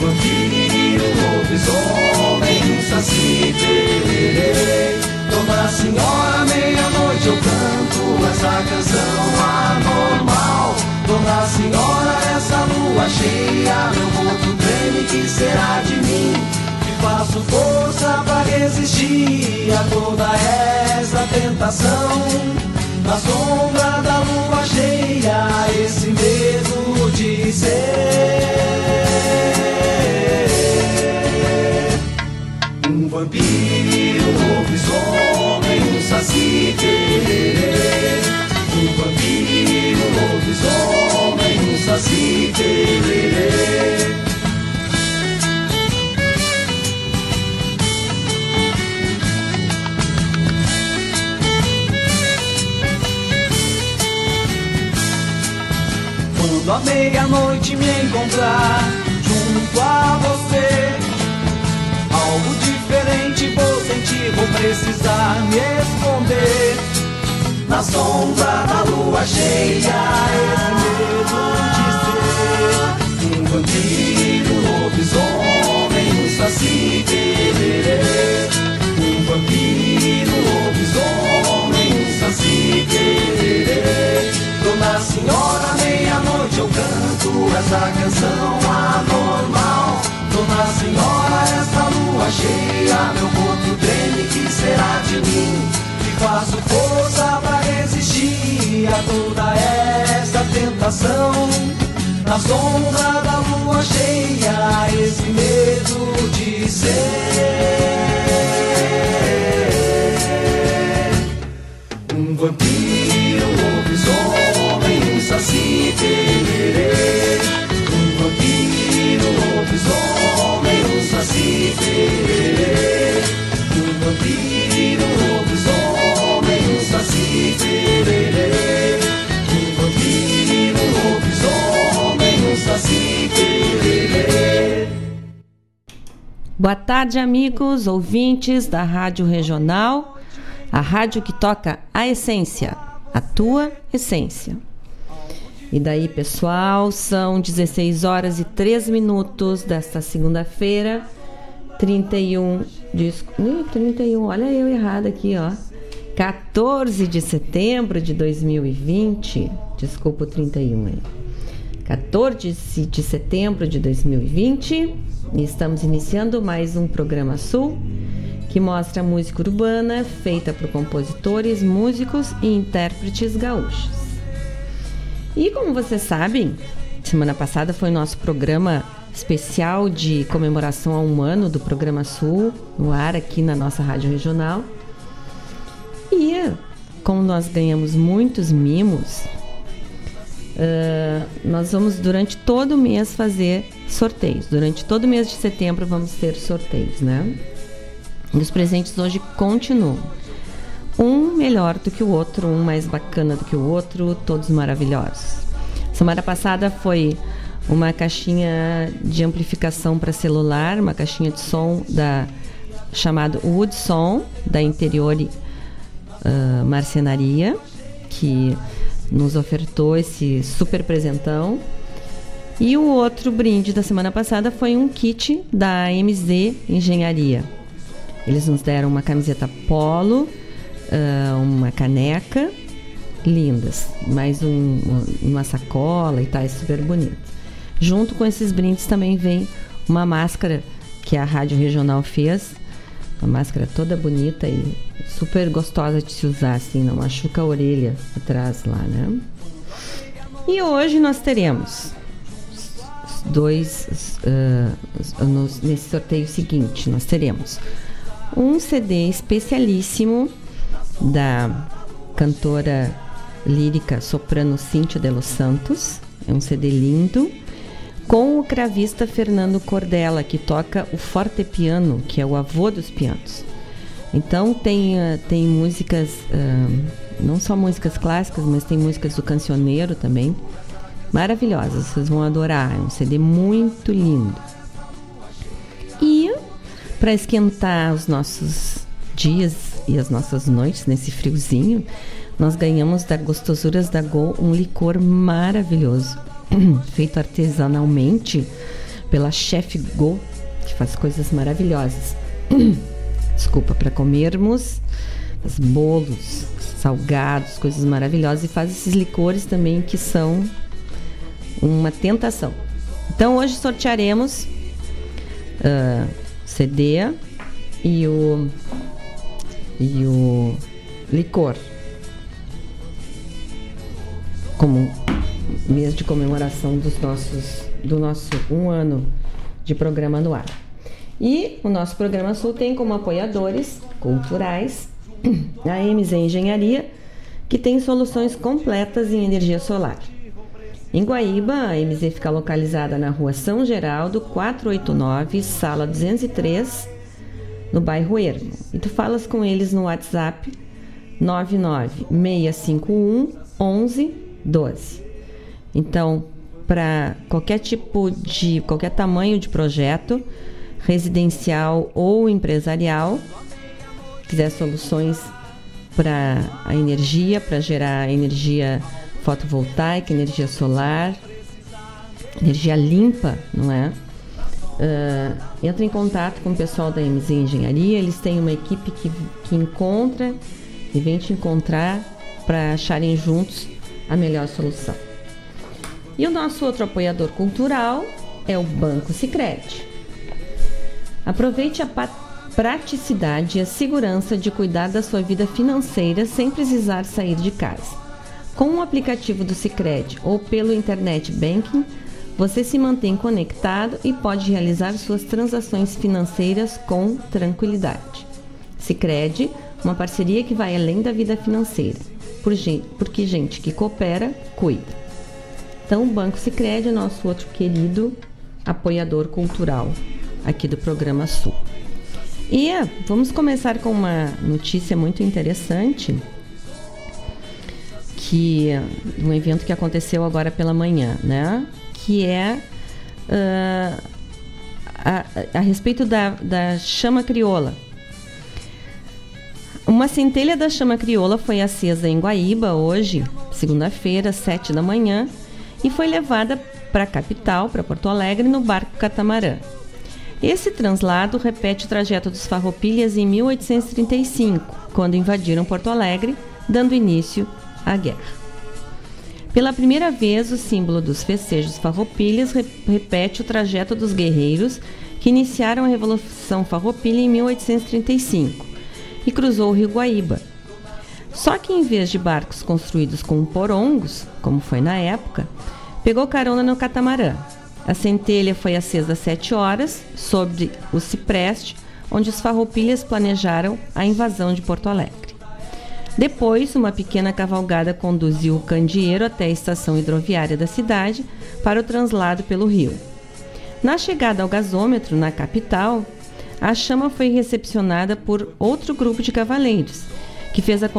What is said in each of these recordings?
Vampiro, lobisomem, saci pererê. Dona Senhora, meia-noite eu canto essa canção anormal. Dona Senhora, essa lua cheia, meu corpo treme, que será de mim? Que faço força pra resistir a toda essa tentação. Na sombra da lua cheia, esse medo de ser vampiro, um lobisomem, um saci pererê. Um vampiro, um lobisomem, um saci pererê. Quando a meia-noite me encontrar junto a você, diferente vou sentir, vou precisar me esconder. Na sombra da lua cheia, esse medo de ser um vampiro, um lobisomem, um saci pererê. Um vampiro, um lobisomem, um saci pererê. Dona Senhora, meia-noite eu canto essa canção anormal. Dona Senhora, essa lua cheia, meu corpo treme, que será de mim? Que faço força pra resistir a toda essa tentação. Na sombra da lua cheia, esse medo de ser um vampiro, um lobisomem, um saci pererê. Saci pererê. Um vampiro, um lobisomem, um saci pererê. Um vampiro, um lobisomem, um saci pererê. Boa tarde, amigos, ouvintes da Rádio Regional, a rádio que toca a essência, a tua essência. E daí, pessoal, são 16 horas e 3 minutos desta segunda-feira, 31 de. Ih, 31, olha eu errado aqui, ó. 14 de setembro de 2020. Desculpa o 31 aí. 14 de setembro de 2020 e estamos iniciando mais um programa Sul que mostra música urbana feita por compositores, músicos e intérpretes gaúchos. E como vocês sabem, semana passada foi nosso programa especial de comemoração a um ano do programa Sul no ar aqui na nossa rádio regional. E como nós ganhamos muitos mimos, Uh, nós vamos durante todo o mês fazer sorteios. Durante todo o mês de setembro vamos ter sorteios, né? E os presentes hoje continuam. Melhor do que o outro, um mais bacana do que o outro, todos maravilhosos. Semana passada foi uma caixinha de amplificação para celular, uma caixinha de som da chamado Woodson da Interiore uh, Marcenaria, que nos ofertou esse super presentão. E o outro brinde da semana passada foi um kit da MZ Engenharia. Eles nos deram uma camiseta polo, uh, uma caneca, lindas, mais um, uma sacola e tal, é super bonito. Junto com esses brindes também vem uma máscara que a Rádio Regional fez, uma máscara toda bonita e super gostosa de se usar, assim, não machuca a orelha atrás lá, né? E hoje nós teremos dois uh, nos, nesse sorteio seguinte nós teremos um CD especialíssimo da cantora lírica soprano Cíntia de los Santos é um CD lindo com o cravista Fernando Cordella que toca o fortepiano que é o avô dos pianos então tem uh, tem músicas não só músicas clássicas mas tem músicas do cancioneiro também maravilhosas, vocês vão adorar. É um CD muito lindo. E para esquentar os nossos dias e as nossas noites nesse friozinho, nós ganhamos da Gostosuras da Gol um licor maravilhoso, feito artesanalmente pela chefe Go, que faz coisas maravilhosas. Desculpa, para comermos os bolos, salgados, coisas maravilhosas e faz esses licores também que são uma tentação. Então hoje sortearemos uh, CD e o e o licor como mês de comemoração dos nossos do nosso um ano de programa no ar. E o nosso programa Sul tem como apoiadores culturais a MZ Engenharia, que tem soluções completas em energia solar. Em Guaíba, a MZ fica localizada na rua São Geraldo, 489, sala 203, no bairro Ermo. E tu falas com eles no WhatsApp 99651 1112. Então, para qualquer tipo de, qualquer tamanho de projeto, residencial ou empresarial, quiser soluções para a energia, para gerar energia fotovoltaica, energia solar, energia limpa, não é? Uh, entra em contato com o pessoal da MZ Engenharia, eles têm uma equipe que, que encontra e vem te encontrar para acharem juntos a melhor solução. E o nosso outro apoiador cultural é o Banco Sicredi. Aproveite a praticidade e a segurança de cuidar da sua vida financeira sem precisar sair de casa. Com o aplicativo do Sicredi ou pelo internet banking, você se mantém conectado e pode realizar suas transações financeiras com tranquilidade. Sicredi, uma parceria que vai além da vida financeira, porque gente que coopera cuida. Então, o Banco Sicredi é nosso outro querido apoiador cultural aqui do programa Sul. E vamos começar com uma notícia muito interessante que um evento que aconteceu agora pela manhã, né? Que é uh, a, a, respeito da, da chama crioula. Uma centelha da chama crioula foi acesa em Guaíba hoje, segunda-feira, sete da manhã, e foi levada para a capital, para Porto Alegre, no barco catamarã. Esse translado repete o trajeto dos farroupilhas em 1835, quando invadiram Porto Alegre, dando início à guerra. Pela primeira vez, o símbolo dos festejos farroupilhas repete o trajeto dos guerreiros que iniciaram a Revolução Farroupilha em 1835 e cruzou o rio Guaíba. Só que em vez de barcos construídos com porongos, como foi na época, pegou carona no catamarã. A centelha foi acesa às sete horas, sobre o cipreste, onde os farroupilhas planejaram a invasão de Porto Alegre. Depois, uma pequena cavalgada conduziu o candeeiro até a estação hidroviária da cidade para o translado pelo rio. Na chegada ao gasômetro, na capital, a chama foi recepcionada por outro grupo de cavaleiros, que fez a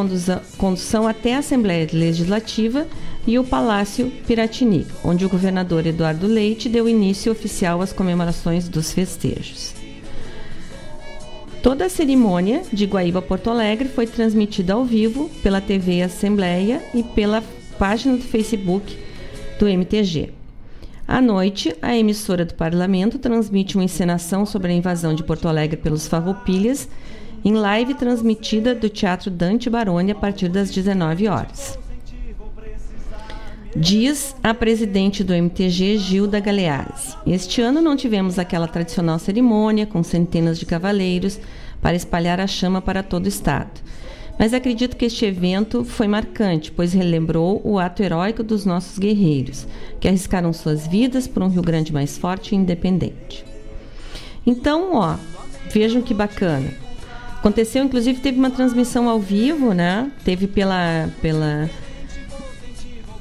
condução até a Assembleia Legislativa e o Palácio Piratini, onde o governador Eduardo Leite deu início oficial às comemorações dos festejos. Toda a cerimônia de Guaíba Porto Alegre foi transmitida ao vivo pela TV Assembleia e pela página do Facebook do MTG. À noite, a emissora do Parlamento transmite uma encenação sobre a invasão de Porto Alegre pelos farroupilhas em live transmitida do Teatro Dante Baroni a partir das 19 horas. Diz a presidente do MTG, Gilda Galeazzi. Este ano não tivemos aquela tradicional cerimônia com centenas de cavaleiros, para espalhar a chama para todo o estado. Mas acredito que este evento foi marcante, pois relembrou o ato heróico dos nossos guerreiros, que arriscaram suas vidas por um Rio Grande mais forte e independente. Então, ó, vejam que bacana. Aconteceu, inclusive, teve uma transmissão ao vivo, né? Teve pela, pela,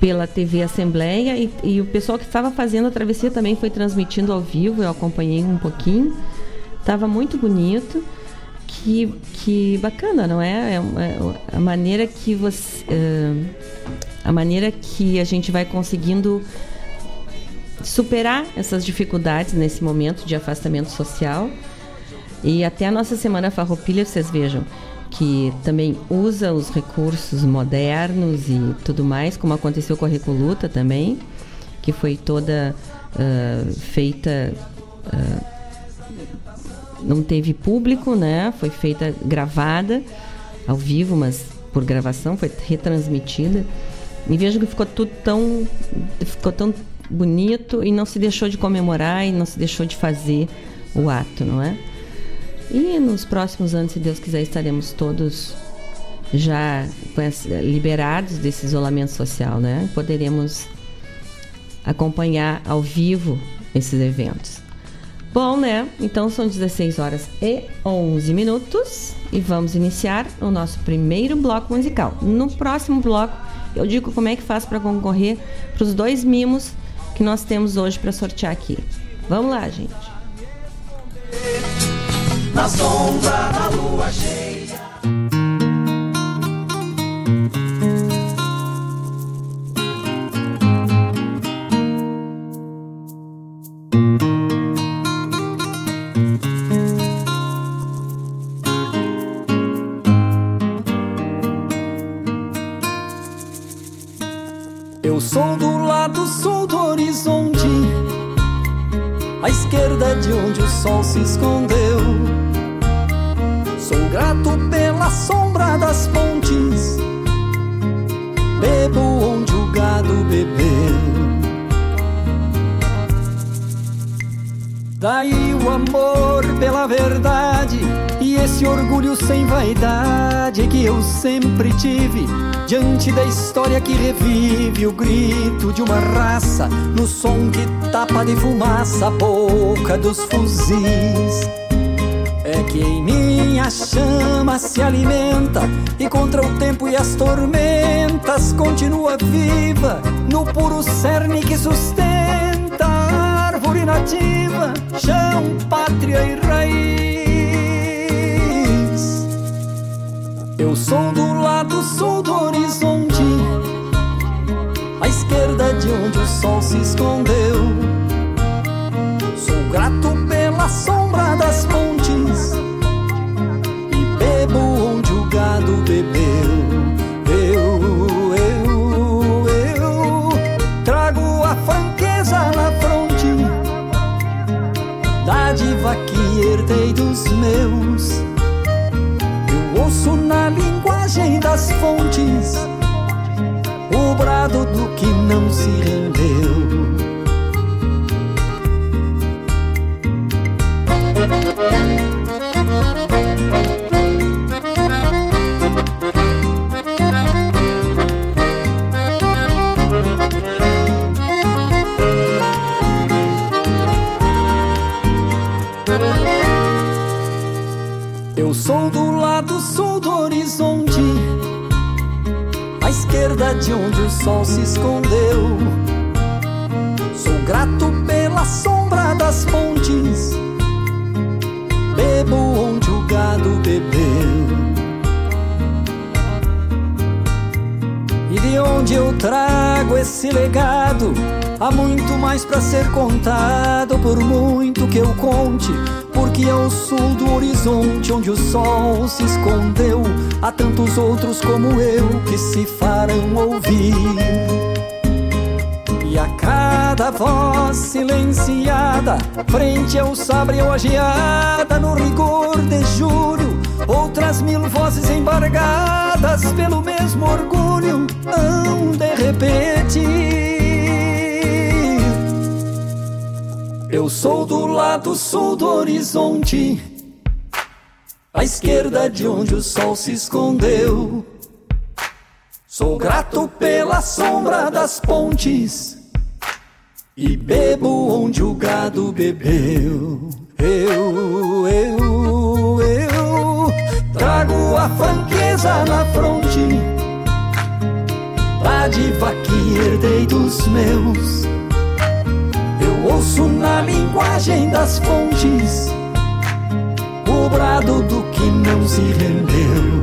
pela TV Assembleia e, e o pessoal que estava fazendo a travessia também foi transmitindo ao vivo. Eu acompanhei um pouquinho. Tava muito bonito. Que, que bacana, não é? é, é a maneira que você. Uh, a maneira que a gente vai conseguindo superar essas dificuldades nesse momento de afastamento social e até a nossa Semana Farroupilha, vocês vejam, que também usa os recursos modernos e tudo mais, como aconteceu com a Recoluta também, que foi toda uh, feita. Uh, não teve público, né? Foi feita gravada ao vivo, mas por gravação, foi retransmitida. E vejo que ficou tudo tão. ficou tão bonito e não se deixou de comemorar e não se deixou de fazer o ato, não é? E nos próximos anos, se Deus quiser, estaremos todos já liberados desse isolamento social, né? Poderemos acompanhar ao vivo esses eventos. Bom, né? Então são 16 horas e 11 minutos e vamos iniciar o nosso primeiro bloco musical. No próximo bloco, eu digo como é que faz para concorrer para os dois mimos que nós temos hoje para sortear aqui. Vamos lá, gente na sombra da lua cheia. Eu sou do lado sul do horizonte, à esquerda de onde o sol se escondeu. Sou grato pela sombra das pontes, bebo onde o gado bebeu. Daí o amor pela verdade e esse orgulho sem vaidade que eu sempre tive diante da história que revive o grito de uma raça no som que tapa de fumaça a boca dos fuzis. É que em minha chama se alimenta e contra o tempo e as tormentas continua viva no puro cerne que sustenta a árvore nativa, chão, pátria e raiz. Eu sou do lado sul do horizonte, à esquerda de onde o sol se escondeu. Sou grato pela sombra das pontes onde o gado bebeu. Eu, eu, eu trago a franqueza na fronte, dádiva que herdei dos meus. Eu ouço na linguagem das fontes o brado do que não se rendeu. De onde o sol se escondeu. Sou grato pela sombra das pontes bebo onde o gado bebeu. E de onde eu trago esse legado? Há muito mais para ser contado, por muito que eu conte. Porque ao sul do horizonte, onde o sol se escondeu, há tantos outros como eu que se farão ouvir. E a cada voz silenciada, frente ao sabre ou a geada, no rigor de julho, outras mil vozes embargadas pelo mesmo orgulho, hão de repetir. Eu sou do lado sul do horizonte, à esquerda de onde o sol se escondeu. Sou grato pela sombra das pontes e bebo onde o gado bebeu. Eu, eu, eu trago a franqueza na fronte, a diva que herdei dos meus. Ouço na linguagem das fontes o brado do que não se rendeu.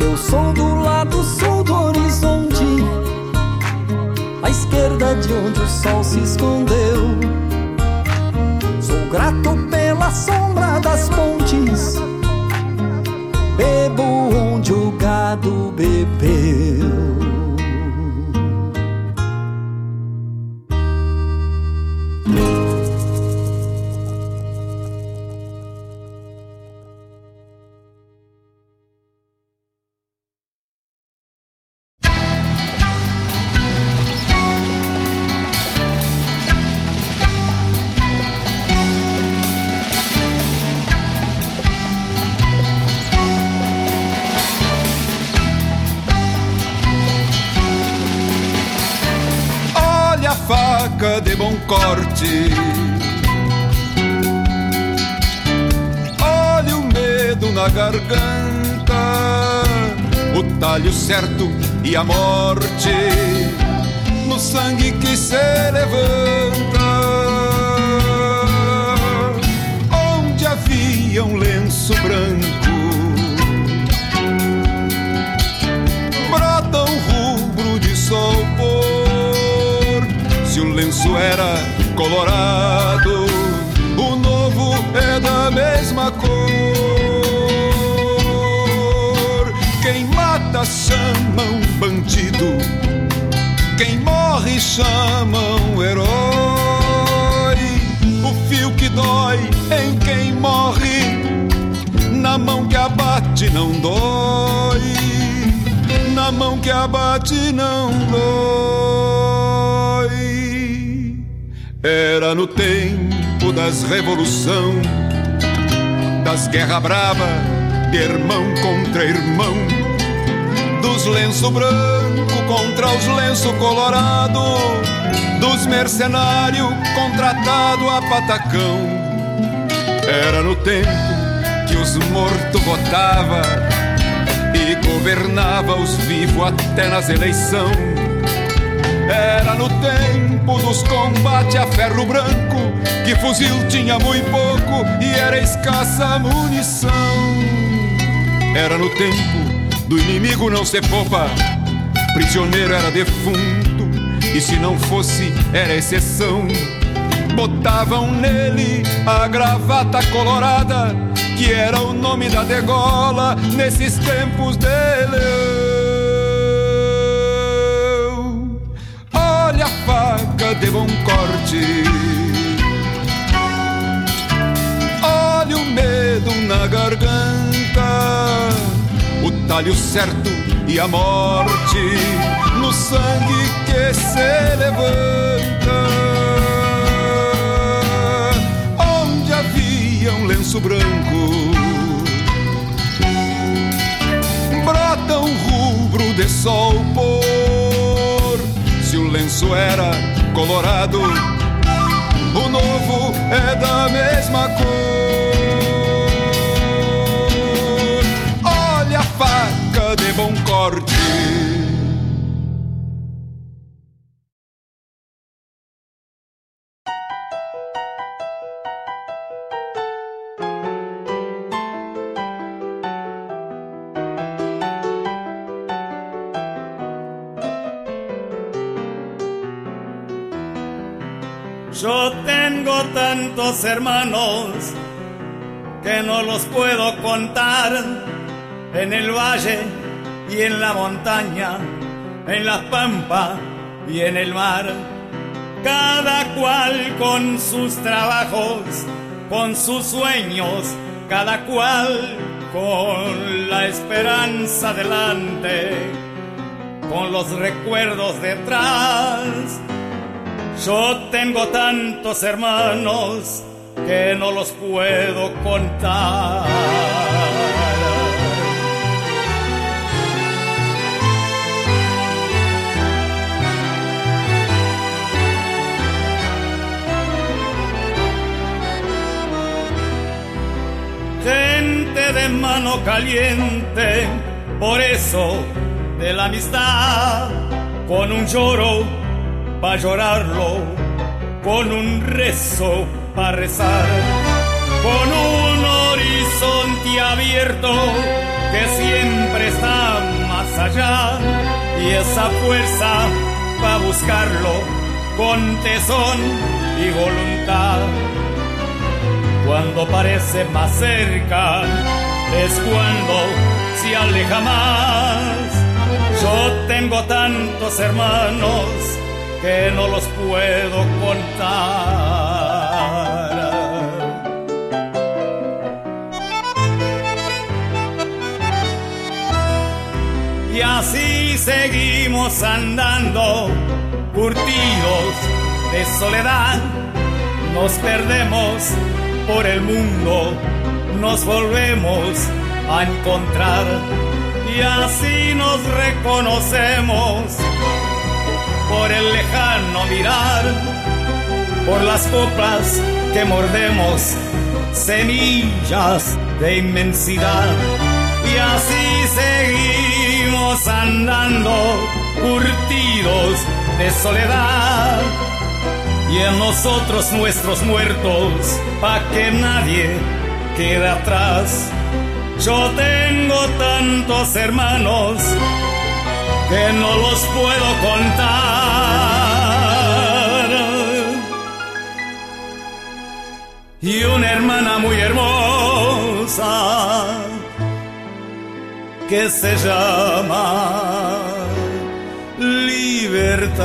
Eu sou do lado sul do horizonte, à esquerda de onde o sol se escondeu. Sou grato pela sombra das pontes, bebo onde o gado bebeu. Garganta, o talho certo e a morte no sangue que se levanta. Onde havia um lenço branco, brota um rubro de sol se o lenço era colorado, o novo é da mesma cor. Chamam bandido, quem morre chamam herói. O fio que dói em quem morre, na mão que abate não dói, na mão que abate não dói. Era no tempo das revolução, das guerra brava, de irmão contra irmão, dos lenço branco contra os lenço colorado, dos mercenários contratado a patacão. Era no tempo que os mortos votava e governava os vivos até nas eleições era no tempo dos combates a ferro branco, que fuzil tinha muito pouco e era escassa a munição. Era no tempo do inimigo não ser popa, prisioneiro era defunto, e se não fosse, era exceção. Botavam nele a gravata colorada, que era o nome da degola nesses tempos de leão. faca de bom corte. Olha o medo na garganta, o talho certo e a morte no sangue que se levanta. Onde havia um lenço branco, brota um rubro de sol se o lenço era colorado, o novo é da mesma cor. Faca de bom corte. tantos hermanos que no los puedo contar en el valle y en la montaña, en la pampa y en el mar. Cada cual con sus trabajos, con sus sueños, cada cual con la esperanza delante, con los recuerdos detrás yo tengo tantos hermanos que no los puedo contar. De mano caliente, por eso de la amistad, con un lloro para llorarlo, con un rezo para rezar, con un horizonte abierto que siempre está más allá y esa fuerza para buscarlo con tesón y voluntad. Cuando parece más cerca es cuando se aleja más yo tengo tantos hermanos que no los puedo contar. Y así seguimos andando, curtidos de soledad. Nos perdemos por el mundo, nos volvemos a encontrar y así nos reconocemos por el lejano mirar, por las copas que mordemos, semillas de inmensidad. Y así seguimos andando, curtidos de soledad. Y en nosotros nuestros muertos, pa' que nadie quede atrás yo tengo tantos hermanos que no los puedo contar. Y una hermana muy hermosa que se llama libertad.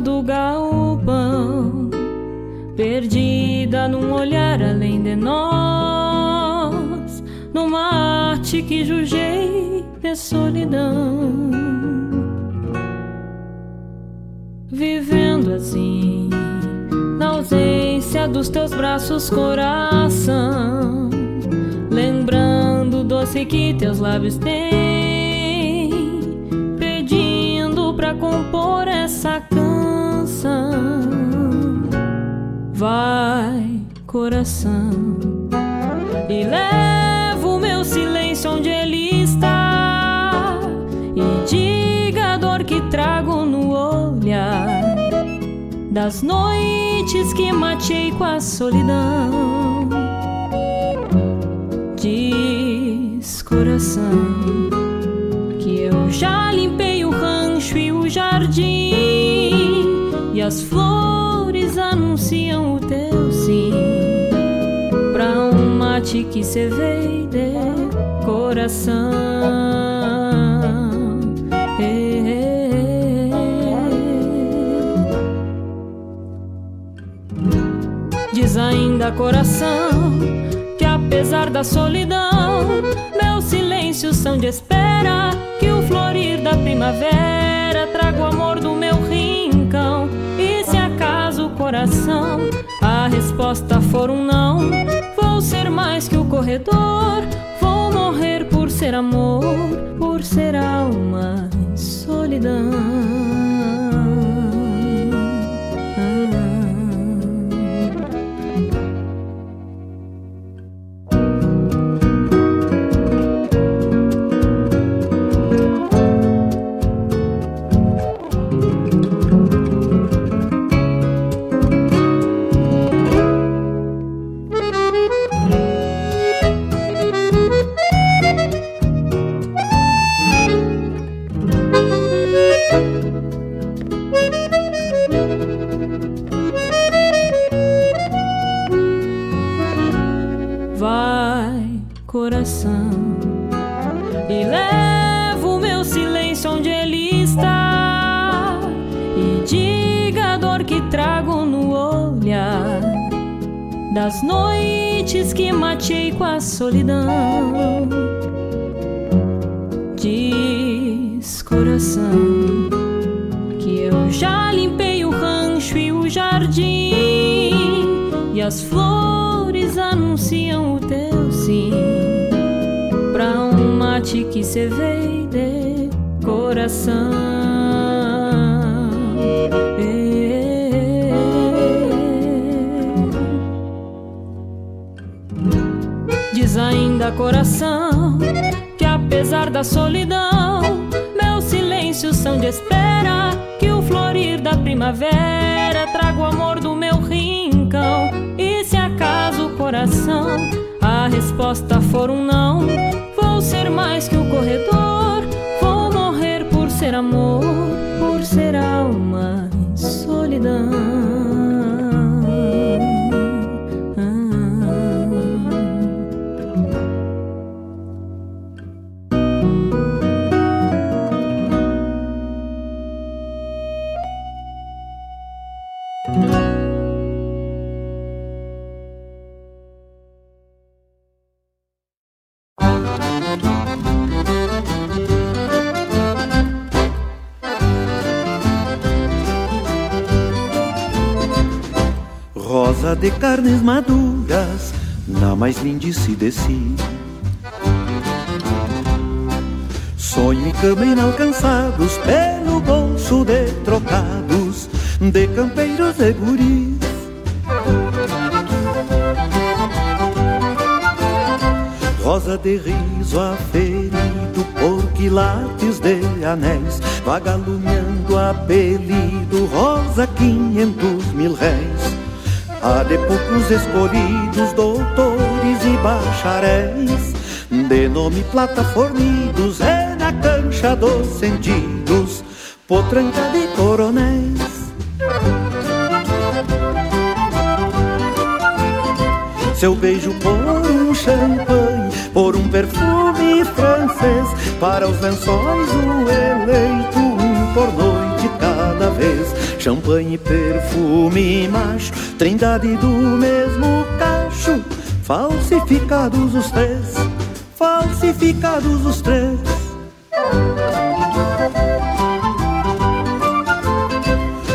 Do galpão, perdida num olhar além de nós, numa arte que jujei de solidão. Vivendo assim, na ausência dos teus braços, coração, lembrando o doce que teus lábios têm, compor essa canção. Vai, coração, e leva o meu silêncio onde ele está. E diga a dor que trago no olhar das noites que matei com a solidão. Diz, coração, que eu já limpei o rancho e o jardim e as flores anunciam o teu sim pra um mate que cê veio de coração. Diz ainda coração que apesar da solidão, meus silêncios são de espera que o florir da primavera traga o amor resposta for um não, vou ser mais que o corredor. Vou morrer por ser amor, por ser alma em solidão. Das noites que matei com a solidão. Diz coração que eu já limpei o rancho e o jardim e as flores anunciam o teu sim pra um mate que cê veio de coração. Coração que apesar da solidão, meus silêncios são de espera que o florir da primavera traga o amor do meu rincão. E se acaso coração a resposta for um não, vou ser mais que o corredor, vou morrer por ser amor, por ser alma em solidão. Carnes maduras na mais lindice de si. Sonho e cama inalcançados pelo bolso de trocados de campeiros e guris. Rosa de riso aferido por quilates de anéis, vagalumeando apelido, rosa quinhentos mil réis. Há de poucos escolhidos, doutores e bacharéis, de nome plata fornidos, é na cancha dos sentidos, potranca de coronéis. Seu beijo por um champanhe, por um perfume francês, para os lençóis o eleito, um por vez champanhe, perfume macho, trindade do mesmo cacho, falsificados os três, falsificados os três.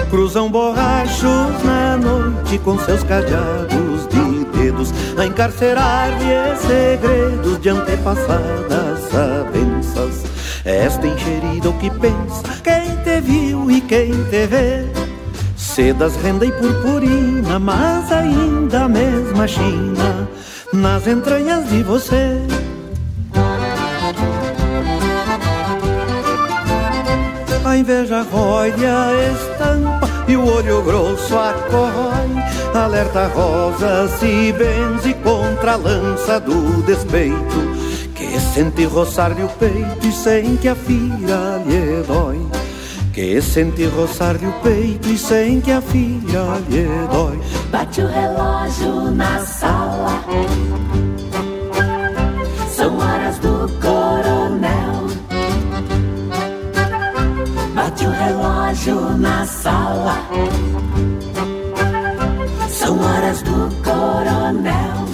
Cruzam borrachos na noite com seus cadeados de dedos a encarcerar-lhe segredos de antepassadas sabenças. Esta encherida o que pensa quem te viu e quem te vê Sedas, renda e purpurina, mas ainda a mesma China nas entranhas de você. A inveja rói a estampa e o olho grosso acorrói. Alerta rosa se benze contra a lança do despeito. Que sente roçar-lhe o peito e sem que a fira lhe dói que sente roçar-lhe o peito e sem que a filha lhe dói. Bate o relógio na sala, são horas do coronel. Bate o relógio na sala, são horas do coronel.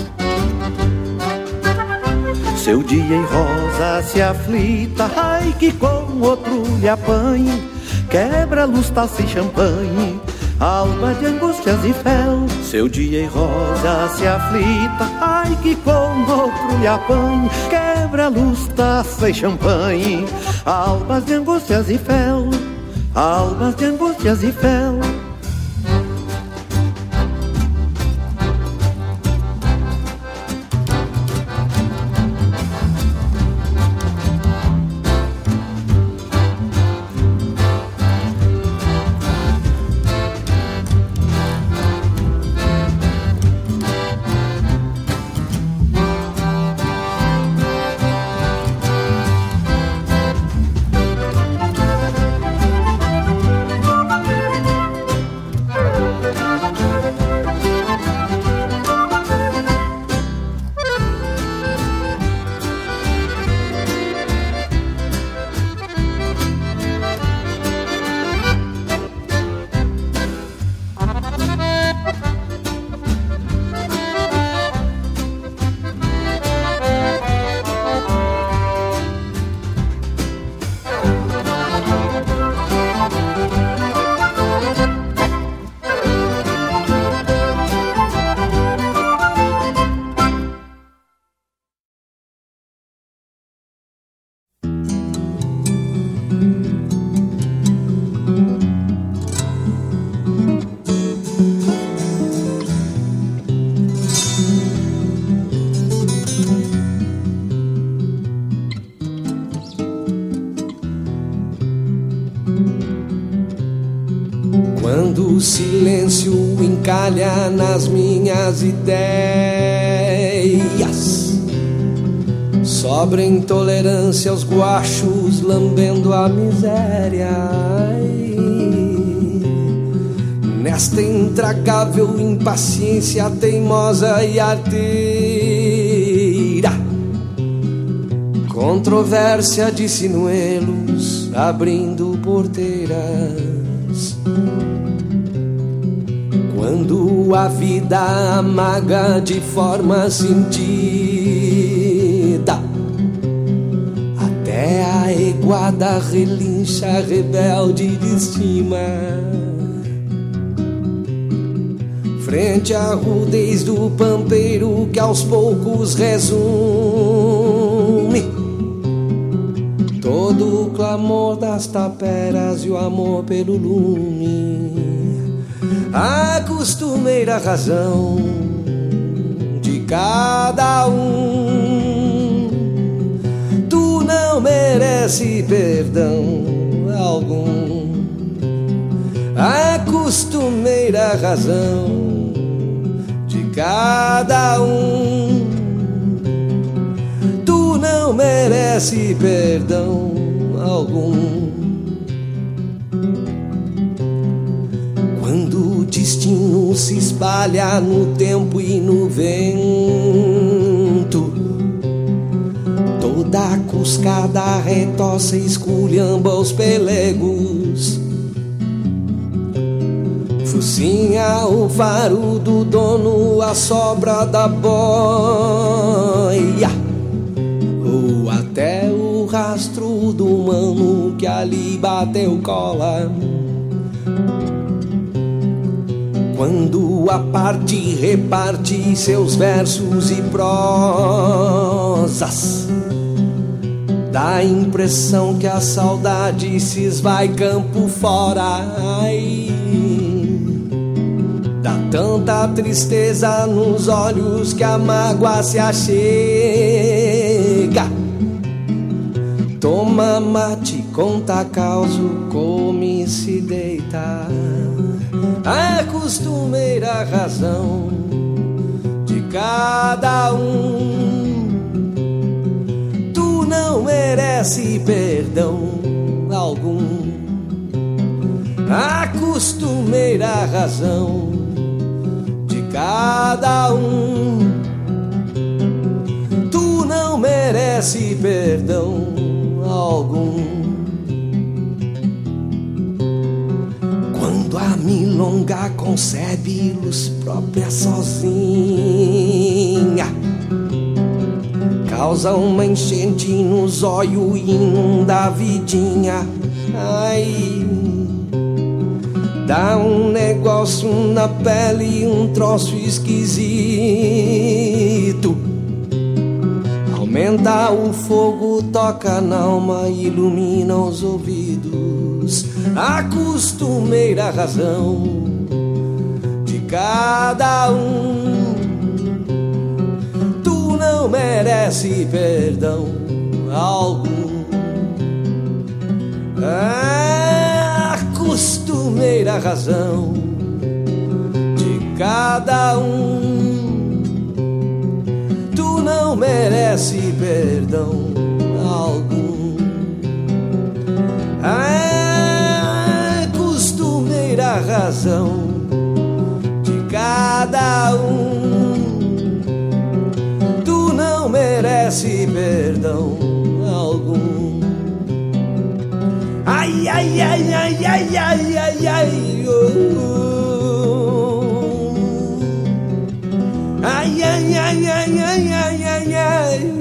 Seu dia em rosa se aflita, ai que com outro lhe apanhe Quebra luz, taça e champanhe Alma de angústias e fel. Seu dia em rosa se aflita Ai que com outro lhe apanhe Quebra luz, taça e champanhe Almas de angústias e fel. Almas de angústias e fel encalha nas minhas ideias. Sobra intolerância aos guachos lambendo a miséria. Nesta intragável impaciência teimosa e arteira, controvérsia de sinuelos abrindo porteiras. Quando a vida amaga de forma sentida, até a eguada relincha rebelde de estima. Frente à rudez do pampeiro que aos poucos resume todo o clamor das taperas e o amor pelo lume a costumeira razão de cada um. Tu não merece perdão algum. A costumeira razão de cada um. Tu não merece perdão algum. Destino se espalha no tempo e no vento. Toda cuscada retoça esculhamba os pelegos. Focinha o faro do dono, a sobra da boia. Ou até o rastro do mano que ali bateu cola. Quando a parte reparte seus versos e prosas, dá a impressão que a saudade se esvai campo fora. Ai, dá tanta tristeza nos olhos que a mágoa se achega. Toma mate, conta causa, come e se deita a costumeira razão de cada um. Tu não merece perdão algum. A costumeira razão de cada um. Tu não merece perdão algum. Milonga concebe luz própria sozinha. Causa uma enchente no zóio e inunda a vidinha. Ai, dá um negócio na pele, um troço esquisito. Aumenta o fogo, toca na alma, ilumina os ouvidos a costumeira razão de cada um. Tu não merece perdão algum. A costumeira razão de cada um. Tu não merece perdão a razão de cada um. Tu não merece perdão algum. Ai, ai, ai, ai, ai, ai, ai, ai, oh. Ai, ai, ai, ai, ai, ai, ai,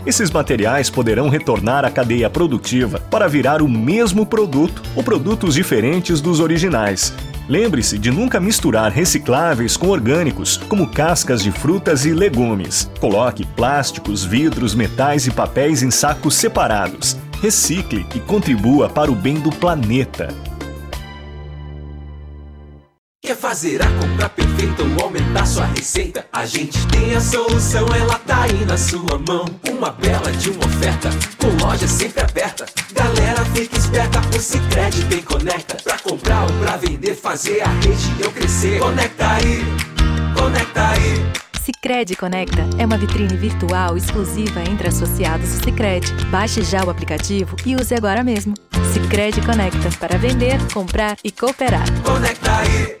Esses materiais poderão retornar à cadeia produtiva para virar o mesmo produto ou produtos diferentes dos originais. Lembre-se de nunca misturar recicláveis com orgânicos, como cascas de frutas e legumes. Coloque plásticos, vidros, metais e papéis em sacos separados. Recicle e contribua para o bem do planeta. Quer fazer a compra perfeita ou aumentar sua receita? A gente tem a solução, ela tá aí na sua mão. Uma bela de uma oferta, com loja sempre aberta. Galera, fica esperta, o Cicred tem conecta. Pra comprar ou pra vender, fazer a rede eu crescer. Conecta aí, conecta aí. Cicred Conecta é uma vitrine virtual exclusiva entre associados do Cicred. Baixe já o aplicativo e use agora mesmo. Cicred Conecta para vender, comprar e cooperar. Conecta aí.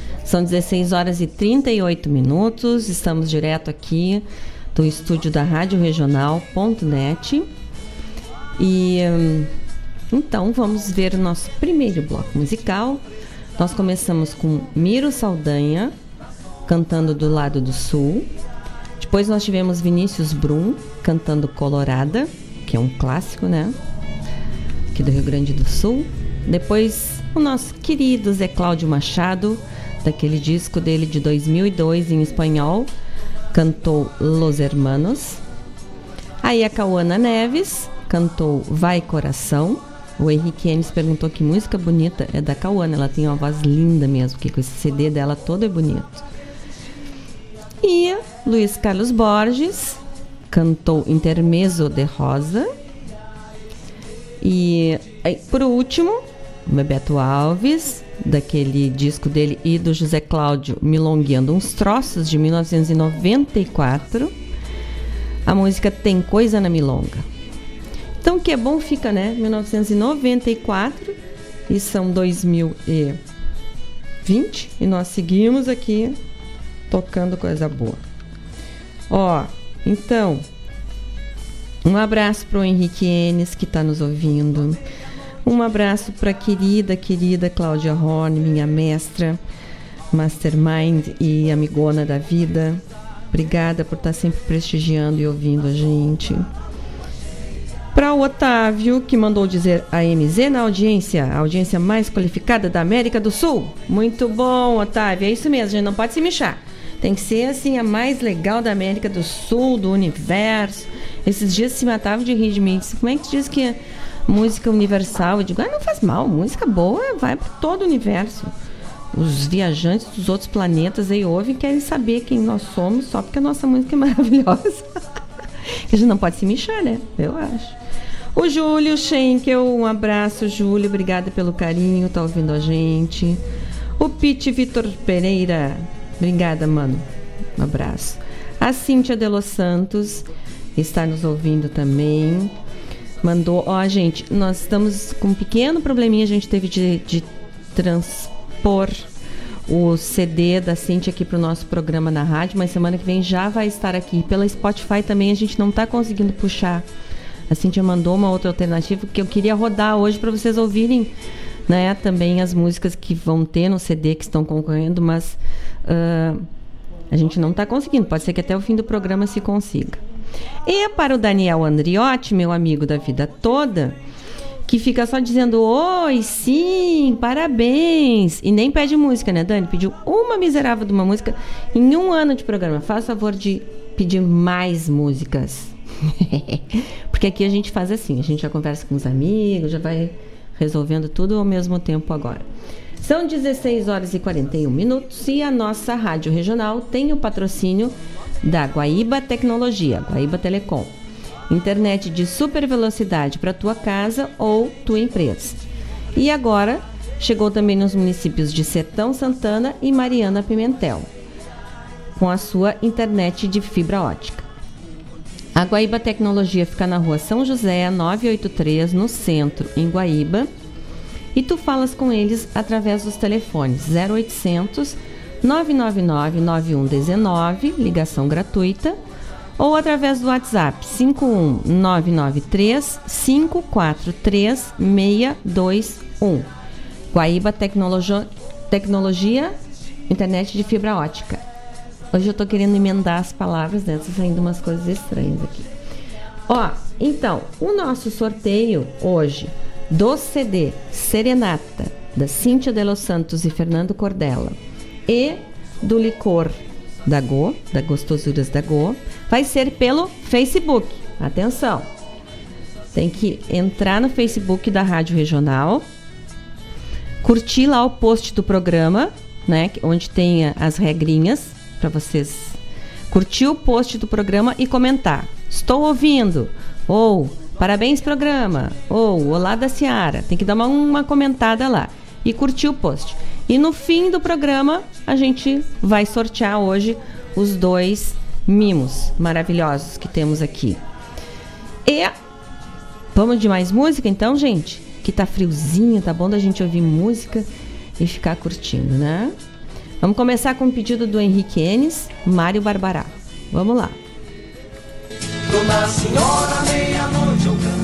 São 16 horas e 38 minutos. Estamos direto aqui do estúdio da Rádio Regional.net. E hum, então vamos ver o nosso primeiro bloco musical. Nós começamos com Miro Saldanha cantando do lado do sul. Depois nós tivemos Vinícius Brum cantando Colorada, que é um clássico, né? Aqui do Rio Grande do Sul. Depois o nosso querido Zé Cláudio Machado daquele disco dele de 2002 em espanhol, cantou Los Hermanos. Aí a Cauana Neves cantou Vai Coração. O Henrique Enes perguntou que música bonita é da Cauana. Ela tem uma voz linda mesmo, que com esse CD dela todo é bonito. E Luiz Carlos Borges cantou Intermezzo de Rosa. E aí, por último, Bebeto Alves daquele disco dele e do José Cláudio Milongueando uns troços de 1994. A música Tem Coisa na Milonga. Então que é bom fica, né? 1994 e são 2020 e nós seguimos aqui tocando coisa boa. Ó, então, um abraço para o Henrique Enes que está nos ouvindo. Um abraço para querida, querida Cláudia Horn, minha mestra, mastermind e amigona da vida. Obrigada por estar sempre prestigiando e ouvindo a gente. Para o Otávio, que mandou dizer a MZ na audiência, a audiência mais qualificada da América do Sul. Muito bom, Otávio, é isso mesmo, a gente não pode se mexer. Tem que ser assim a mais legal da América do Sul, do universo. Esses dias se matava de rir de mim. Como é que diz que música universal. Eu digo, ah, não faz mal, música boa vai para todo o universo. Os viajantes dos outros planetas aí ouvem querem saber quem nós somos só porque a nossa música é maravilhosa. que a gente não pode se mexer, né? Eu acho. O Júlio Schenkel, um abraço, Júlio. Obrigada pelo carinho, tá ouvindo a gente. O Pete Vitor Pereira, obrigada, mano. Um abraço. A Cíntia de Los Santos está nos ouvindo também mandou, ó, gente, nós estamos com um pequeno probleminha, a gente teve de, de transpor o CD da Cintia aqui para o nosso programa na rádio, mas semana que vem já vai estar aqui. Pela Spotify também a gente não está conseguindo puxar. A Cintia mandou uma outra alternativa que eu queria rodar hoje para vocês ouvirem né, também as músicas que vão ter no CD que estão concorrendo, mas uh, a gente não está conseguindo. Pode ser que até o fim do programa se consiga. E para o Daniel Andriotti, meu amigo da vida toda, que fica só dizendo oi, sim, parabéns. E nem pede música, né, Dani? Pediu uma miserável de uma música em um ano de programa. Faz favor de pedir mais músicas. Porque aqui a gente faz assim, a gente já conversa com os amigos, já vai resolvendo tudo ao mesmo tempo agora. São 16 horas e 41 minutos e a nossa rádio regional tem o patrocínio da Guaíba Tecnologia, Guaíba Telecom internet de super velocidade para tua casa ou tua empresa. E agora chegou também nos municípios de Sertão Santana e Mariana Pimentel, com a sua internet de fibra ótica. A Guaíba Tecnologia fica na rua São José, 983, no centro, em Guaíba. E tu falas com eles através dos telefones 0800 999 9119, ligação gratuita, ou através do WhatsApp 51993 543 621. Guaíba Tecnologia, Tecnologia Internet de Fibra Ótica. Hoje eu tô querendo emendar as palavras, né? Tá saindo umas coisas estranhas aqui. Ó, então, o nosso sorteio hoje do CD Serenata da Cíntia de Los Santos e Fernando Cordella e do licor da Go, da Gostosuras da Go, vai ser pelo Facebook. Atenção! Tem que entrar no Facebook da Rádio Regional, curtir lá o post do programa, né, onde tem as regrinhas para vocês curtir o post do programa e comentar. Estou ouvindo ou parabéns programa ou olá da Seara. Tem que dar uma, uma comentada lá e curtir o post. E no fim do programa, a gente vai sortear hoje os dois mimos maravilhosos que temos aqui. E vamos de mais música então, gente? Que tá friozinho, tá bom da gente ouvir música e ficar curtindo, né? Vamos começar com o pedido do Henrique Enes, Mário Barbará. Vamos lá. Dona Senhora, meia-noite eu canto.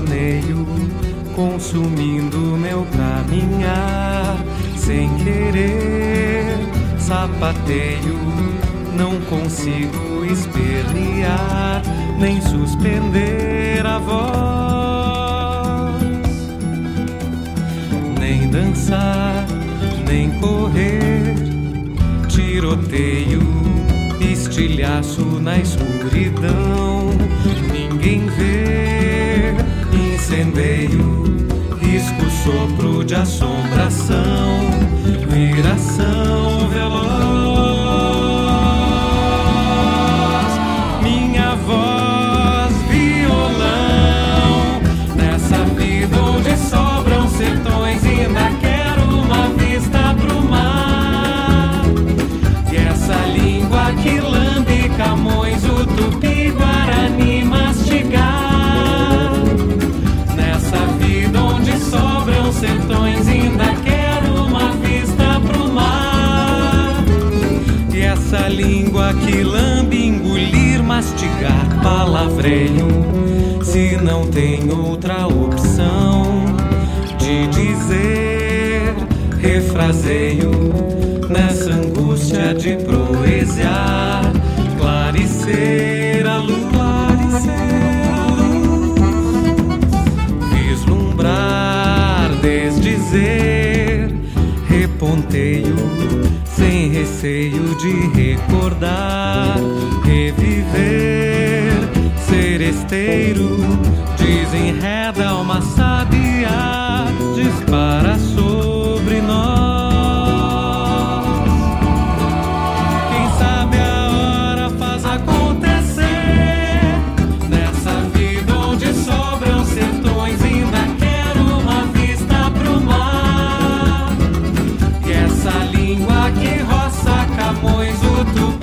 devaneio consumindo migração, migração veloz. língua que lambe, engolir, mastigar palavreio, se não tem outra opção de dizer refraseio nessa angústia de proesear, clarecer a luz, vislumbrar, desdizer, reponteio sem receio de recordar, reviver, ser esteiro, desenreda uma sabiá, dispara. tudo.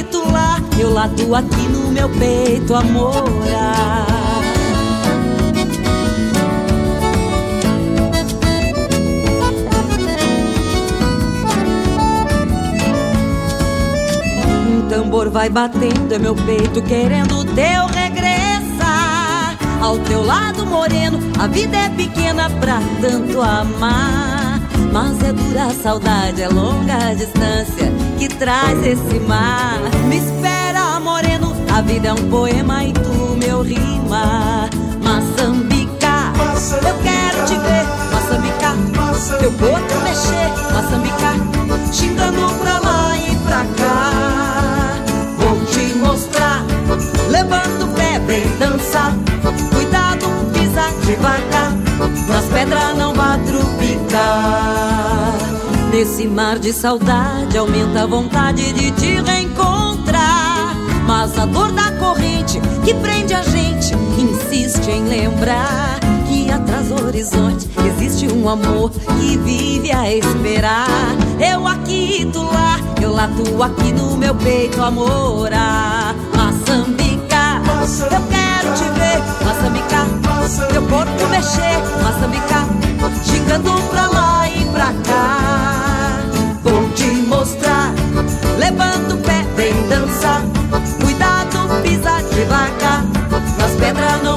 grito lá, eu lado aqui no meu peito, amor. Um tambor vai batendo, em meu peito querendo teu regressar. Ao teu lado moreno, a vida é pequena pra tanto amar. Mas é dura a saudade, é longa a distância que traz esse mar. Me espera, moreno, a vida é um poema e tu meu rima. Maçambica, eu quero te ver, Maçambica, teu corpo mexer, Maçambica, xingando pra lá e pra cá. Vou te mostrar, levanta o pé, vem dançar. Cuidado, pisa devagar, nas pedras não vá trupicar. Nesse mar de saudade aumenta a vontade de te reencontrar. Mas a dor da corrente que prende a gente insiste em lembrar que atrás do horizonte existe um amor que vive a esperar. Eu aqui, tu lá, eu lá, tu aqui no meu peito, amor. Ah, Maçambica, eu quero te ver, Maçambica, teu corpo mexer, Maçambica, xingando pra lá e pra cá. Mostrar, levanta o pé, vem dançar. Cuidado, pisa devagar, nas pedras não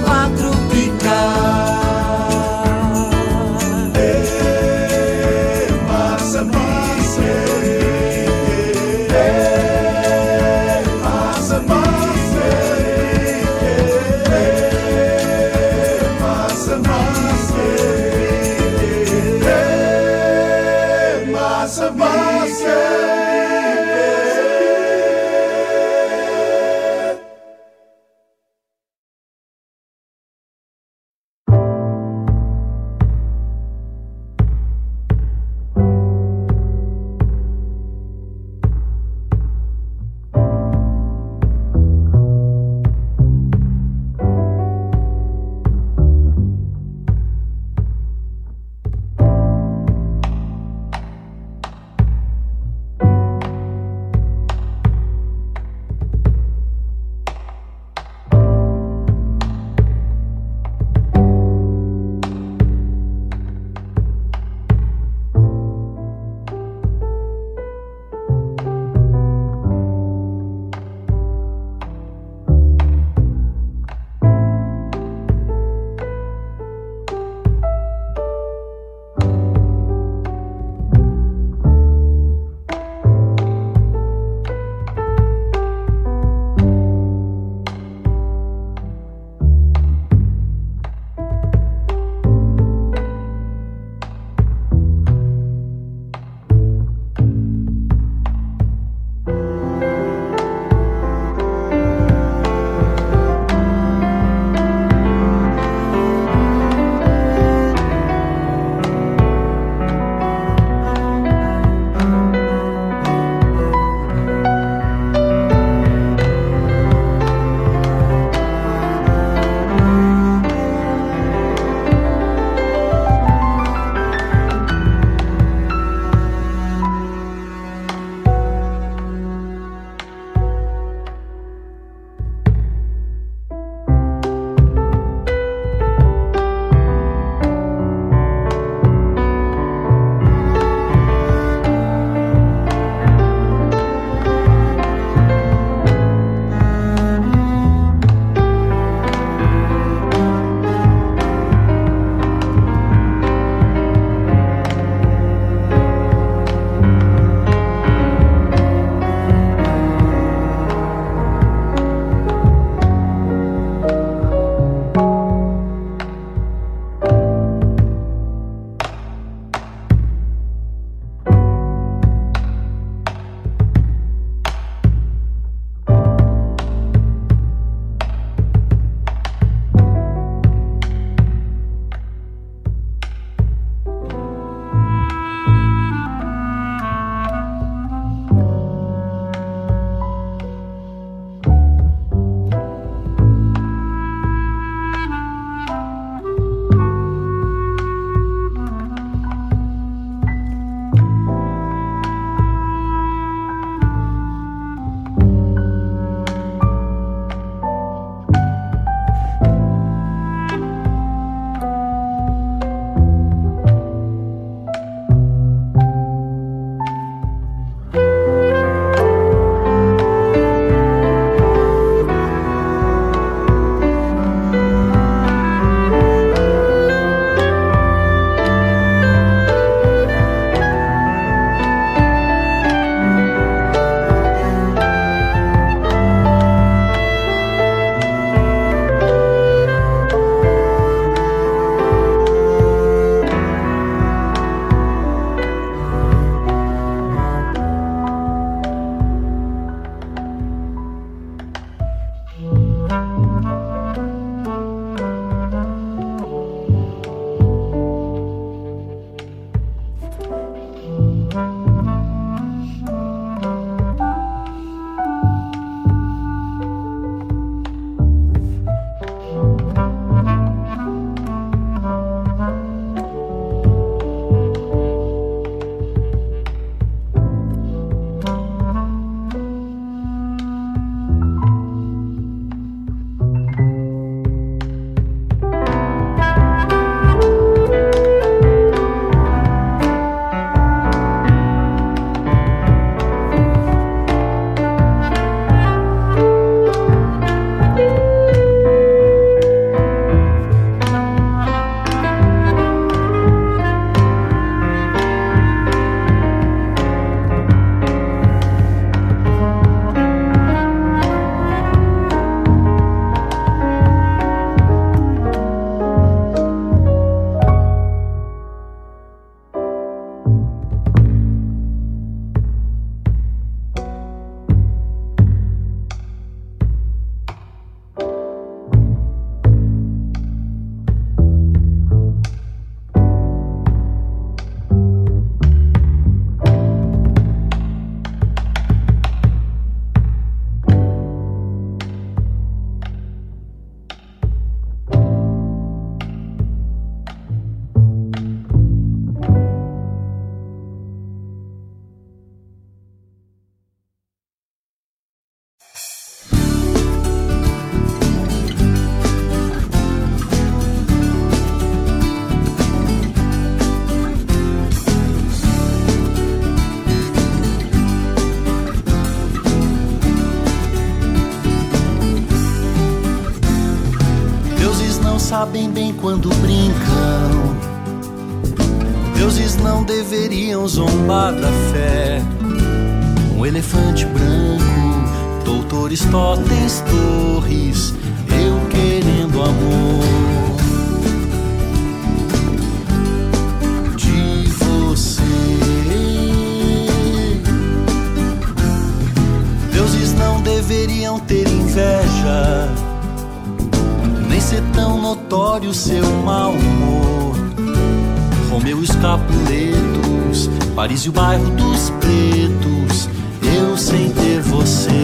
quando brincam. Seu mau humor. Romeu e os Capuletos, Paris e o bairro dos pretos, eu sem ter você.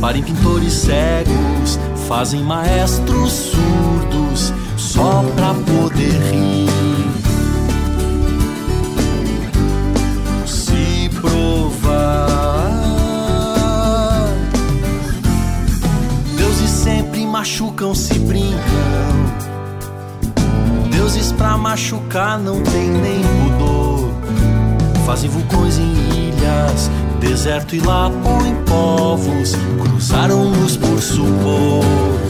Parem pintores cegos, fazem maestros surdos só pra poder rir. Se provar, deuses sempre machucam, se brincam. Deuses pra machucar não tem nem pudor. Fazem vulcões em ilhas, deserto e lá põem povos. Cruzaram-nos por supor.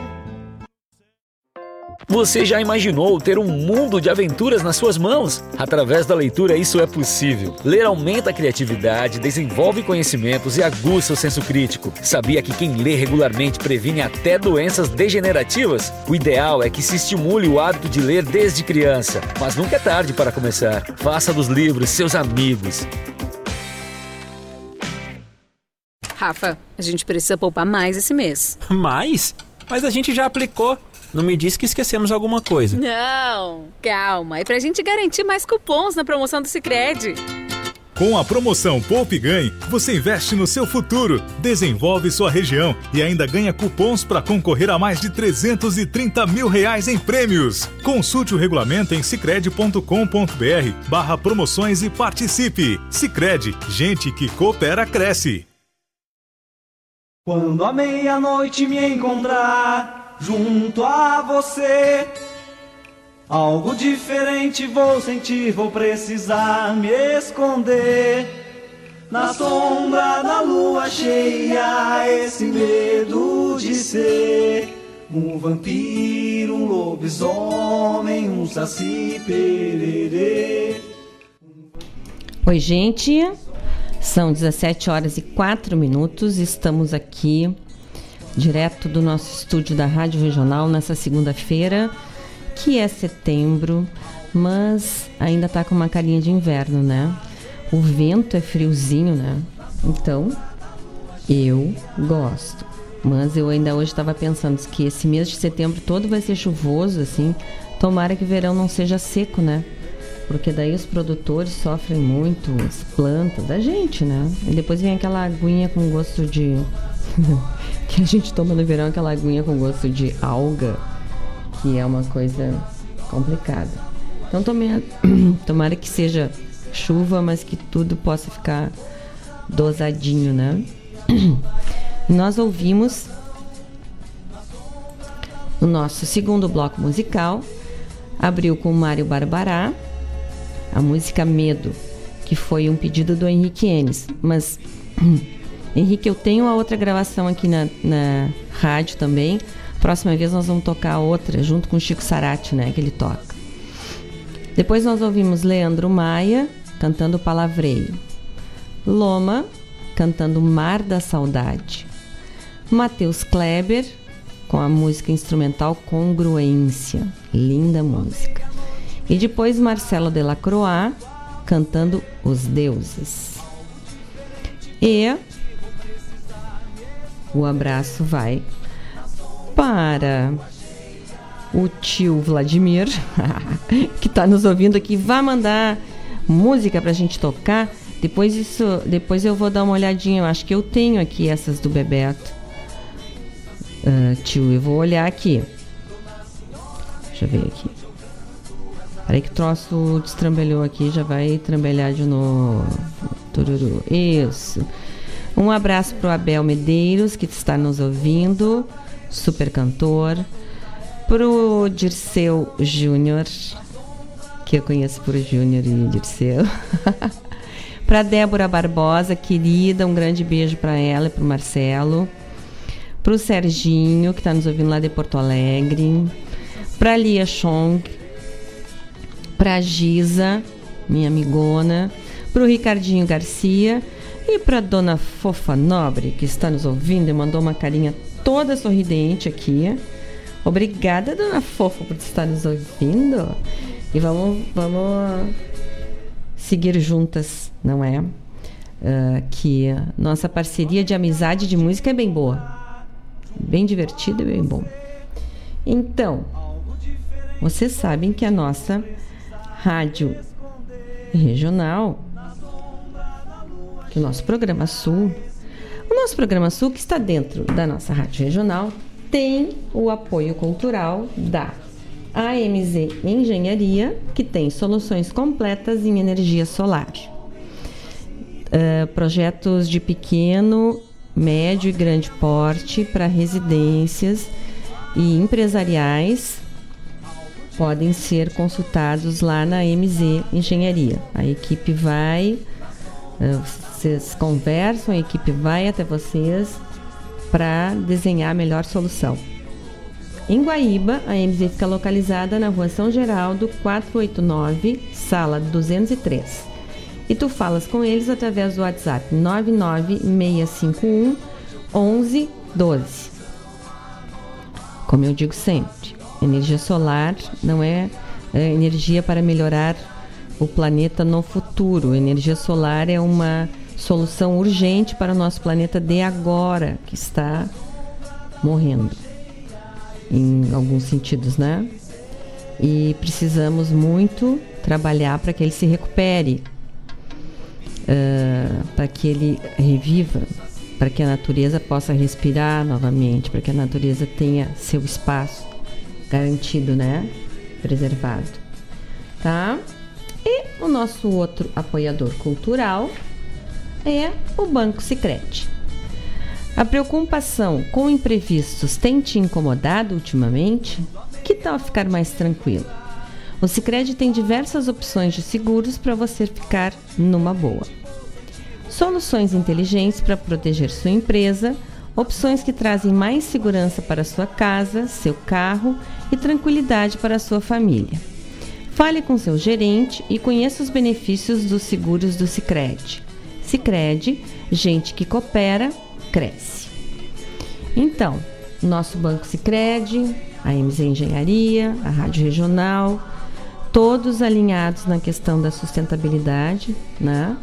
Você já imaginou ter um mundo de aventuras nas suas mãos? Através da leitura, isso é possível. Ler aumenta a criatividade, desenvolve conhecimentos e aguça o senso crítico. Sabia que quem lê regularmente previne até doenças degenerativas? O ideal é que se estimule o hábito de ler desde criança, mas nunca é tarde para começar. Faça dos livros seus amigos. Rafa, a gente precisa poupar mais esse mês. Mais? Mas a gente já aplicou. Não me disse que esquecemos alguma coisa. Não, calma. É pra gente garantir mais cupons na promoção do Cicred. Com a promoção Poupe Ganhe, você investe no seu futuro, desenvolve sua região e ainda ganha cupons para concorrer a mais de 330 mil reais em prêmios. Consulte o regulamento em cicred.com.br barra promoções e participe. Cicred, gente que coopera, cresce. Quando a meia-noite me encontrar junto a você, algo diferente vou sentir, vou precisar me esconder. Na sombra da lua cheia, esse medo de ser um vampiro, um lobisomem, um saci pererê. Oi, gente. São 17 horas e 4 minutos. Estamos aqui, direto do nosso estúdio da Rádio Regional, nessa segunda-feira, que é setembro, mas ainda tá com uma carinha de inverno, né? O vento é friozinho, né? Então, eu gosto. Mas eu ainda hoje estava pensando que esse mês de setembro todo vai ser chuvoso, assim. Tomara que o verão não seja seco, né? Porque daí os produtores sofrem muito, as plantas, a gente, né? E depois vem aquela aguinha com gosto de. que a gente toma no verão, aquela aguinha com gosto de alga, que é uma coisa complicada. Então tomara, tomara que seja chuva, mas que tudo possa ficar dosadinho, né? Nós ouvimos o nosso segundo bloco musical, abriu com Mário Barbará, a música Medo, que foi um pedido do Henrique Enes. Mas, Henrique, eu tenho a outra gravação aqui na, na rádio também. Próxima vez nós vamos tocar outra, junto com o Chico Sarati, né, que ele toca. Depois nós ouvimos Leandro Maia cantando Palavreio. Loma cantando Mar da Saudade. Matheus Kleber com a música instrumental Congruência. Linda música. E depois Marcelo Delacroix cantando Os Deuses. E o abraço vai para o tio Vladimir, que está nos ouvindo aqui, vai mandar música para a gente tocar. Depois isso, depois eu vou dar uma olhadinha. Eu acho que eu tenho aqui essas do Bebeto. Uh, tio, eu vou olhar aqui. Deixa eu ver aqui. Peraí que troço destrambelhou aqui, já vai trambelhar de novo. Isso. Um abraço pro Abel Medeiros, que está nos ouvindo, super cantor. Pro Dirceu Júnior, que eu conheço por Júnior e Dirceu. pra Débora Barbosa, querida, um grande beijo para ela e pro Marcelo para o Serginho, que está nos ouvindo lá de Porto Alegre, para Lia Chong, para Giza, minha amigona, para o Ricardinho Garcia e para Dona Fofa Nobre, que está nos ouvindo e mandou uma carinha toda sorridente aqui. Obrigada, Dona Fofa, por estar nos ouvindo. E vamos, vamos seguir juntas, não é? Uh, que nossa parceria de amizade de música é bem boa bem divertido e bem bom. Então, vocês sabem que a nossa rádio regional, que o nosso programa Sul, o nosso programa Sul que está dentro da nossa rádio regional tem o apoio cultural da AMZ Engenharia, que tem soluções completas em energia solar. Uh, projetos de pequeno médio e grande porte para residências e empresariais podem ser consultados lá na MZ Engenharia. A equipe vai, eh, vocês conversam, a equipe vai até vocês para desenhar a melhor solução. Em Guaíba, a MZ fica localizada na Rua São Geraldo, 489, sala 203 e tu falas com eles através do WhatsApp 99651 1112. Como eu digo sempre, energia solar não é, é energia para melhorar o planeta no futuro. Energia solar é uma solução urgente para o nosso planeta de agora, que está morrendo. Em alguns sentidos, né? E precisamos muito trabalhar para que ele se recupere uh, para que ele reviva, para que a natureza possa respirar novamente, para que a natureza tenha seu espaço garantido, né? Preservado. Tá? E o nosso outro apoiador cultural é o Banco Sicredi. A preocupação com imprevistos tem te incomodado ultimamente? Que tal ficar mais tranquilo? O Sicredi tem diversas opções de seguros para você ficar numa boa. Soluções inteligentes para proteger sua empresa, opções que trazem mais segurança para sua casa, seu carro e tranquilidade para sua família. Fale com seu gerente e conheça os benefícios dos seguros do Sicredi. Sicredi, gente que coopera, cresce. Então, nosso banco Sicredi a MZ Engenharia, a Rádio Regional, todos alinhados na questão da sustentabilidade, né?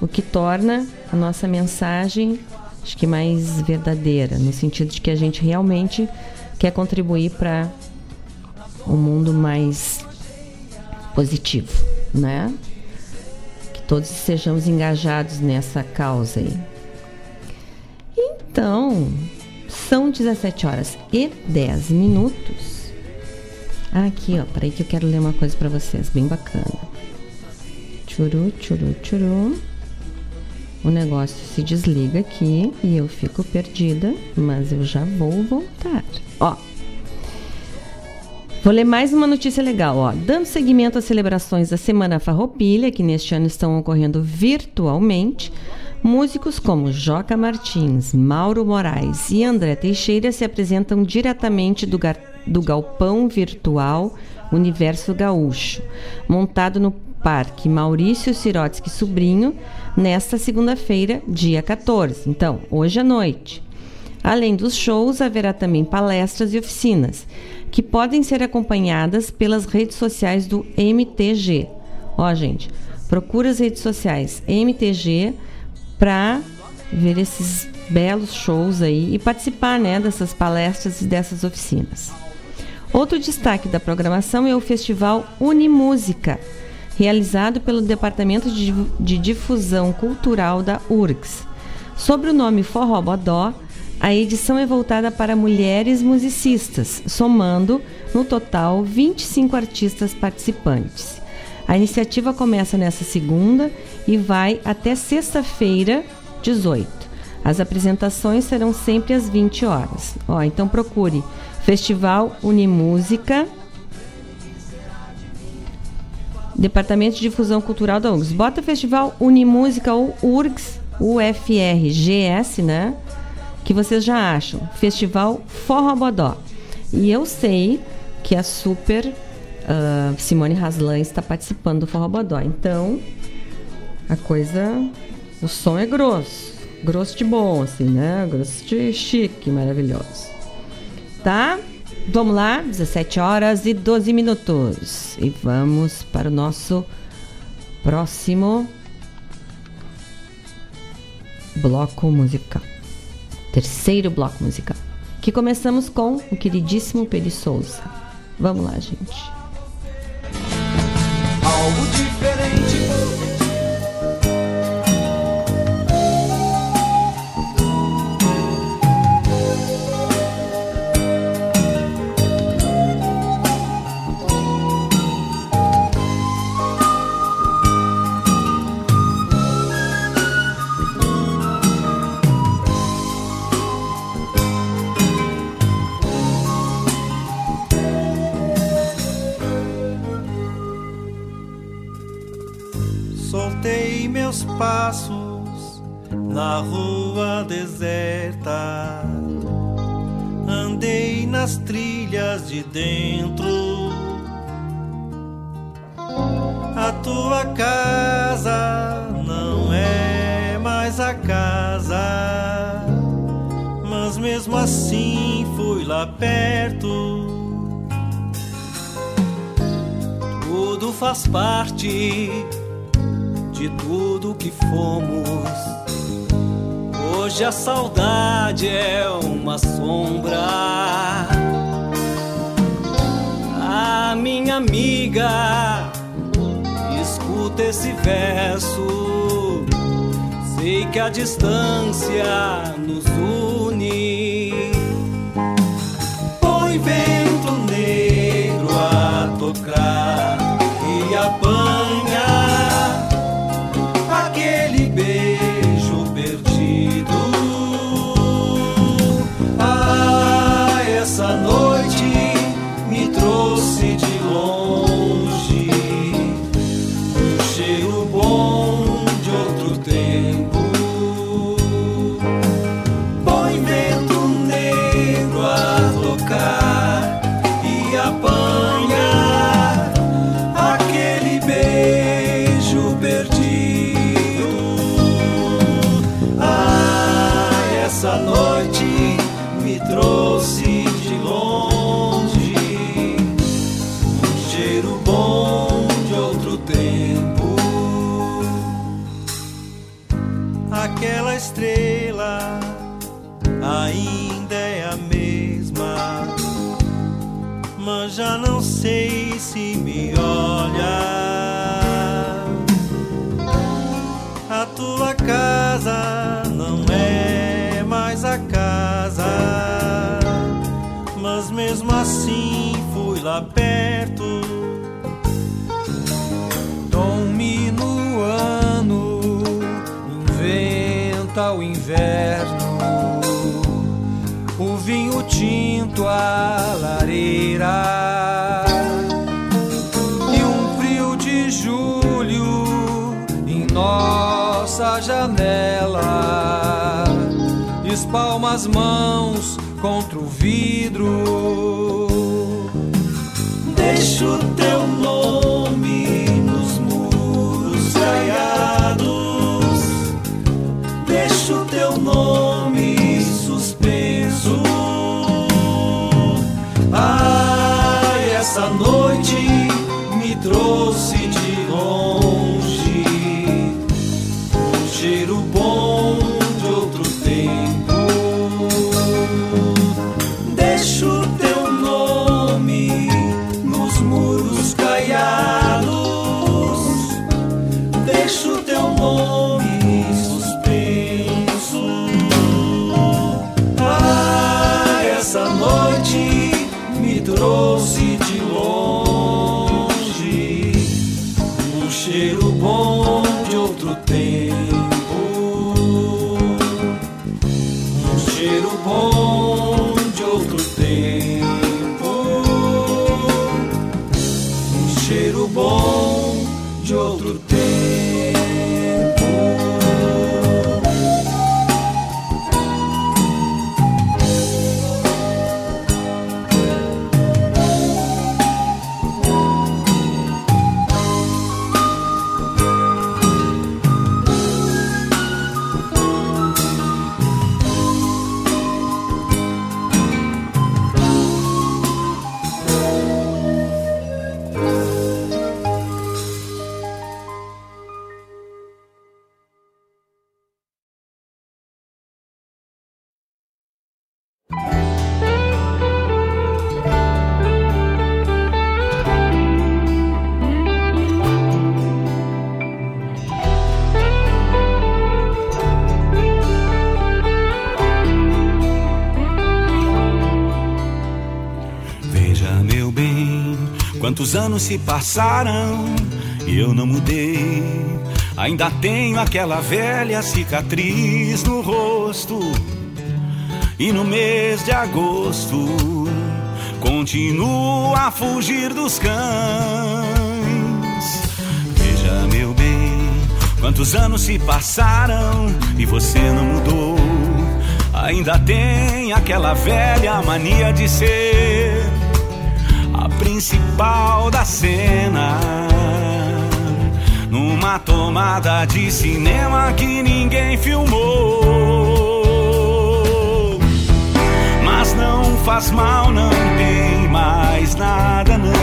O que torna a nossa mensagem acho que mais verdadeira, no sentido de que a gente realmente quer contribuir para um mundo mais positivo, né? Que todos sejamos engajados nessa causa aí. Então, são 17 horas e 10 minutos. Aqui, ó, peraí que eu quero ler uma coisa para vocês, bem bacana. Churu, churu, churu. O negócio se desliga aqui e eu fico perdida, mas eu já vou voltar. Ó, Vou ler mais uma notícia legal, ó. Dando seguimento às celebrações da Semana Farroupilha, que neste ano estão ocorrendo virtualmente, músicos como Joca Martins, Mauro Moraes e André Teixeira se apresentam diretamente do, do galpão virtual Universo Gaúcho, montado no Parque Maurício Sirotsky Sobrinho, nesta segunda-feira, dia 14. Então, hoje à noite. Além dos shows, haverá também palestras e oficinas que podem ser acompanhadas pelas redes sociais do MTG. Ó, gente, procura as redes sociais MTG para ver esses belos shows aí e participar, né, dessas palestras e dessas oficinas. Outro destaque da programação é o Festival Unimúsica, realizado pelo Departamento de, Difusão Cultural da URGS. Sobre o nome Forró Bodó, a edição é voltada para mulheres musicistas, somando, no total, 25 artistas participantes. A iniciativa começa nesta segunda e vai até sexta-feira, 18. As apresentações serão sempre às 20 horas. Ó, então procure Festival Unimúsica, Departamento de Difusão Cultural da URGS. Bota Festival Unimúsica ou URGS, UFRGS, né? que vocês já acham? Festival Forró Bodó. E eu sei que a super uh, Simone Haslan está participando do Forró Bodó. Então, a coisa. O som é grosso. Grosso de bom, assim, né? Grosso de chique, maravilhoso. Tá? Vamos lá, 17 horas e 12 minutos. E vamos para o nosso próximo bloco musical terceiro bloco musical, que começamos com o queridíssimo Peri Souza. Vamos lá, gente. Algo diferente. Na rua deserta. Andei nas trilhas de dentro. A tua casa não é mais a casa, mas mesmo assim fui lá perto. Tudo faz parte de tudo que fomos. Hoje a saudade é uma sombra. A minha amiga, escuta esse verso. Sei que a distância nos une. Tinto a lareira e um frio de julho em nossa janela. Espalma as mãos contra o vidro. Deixa o teu cheiro bom anos se passaram e eu não mudei. Ainda tenho aquela velha cicatriz no rosto. E no mês de agosto continuo a fugir dos cães. Veja, meu bem, quantos anos se passaram e você não mudou. Ainda tem aquela velha mania de ser principal da cena. Numa tomada de cinema que ninguém filmou. Mas não faz mal, não tem mais nada, não.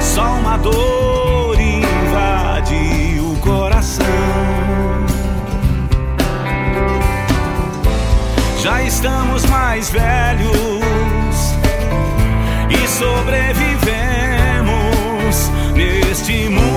Só uma dor invade o coração. Já estamos mais velhos e sobrevivemos neste mundo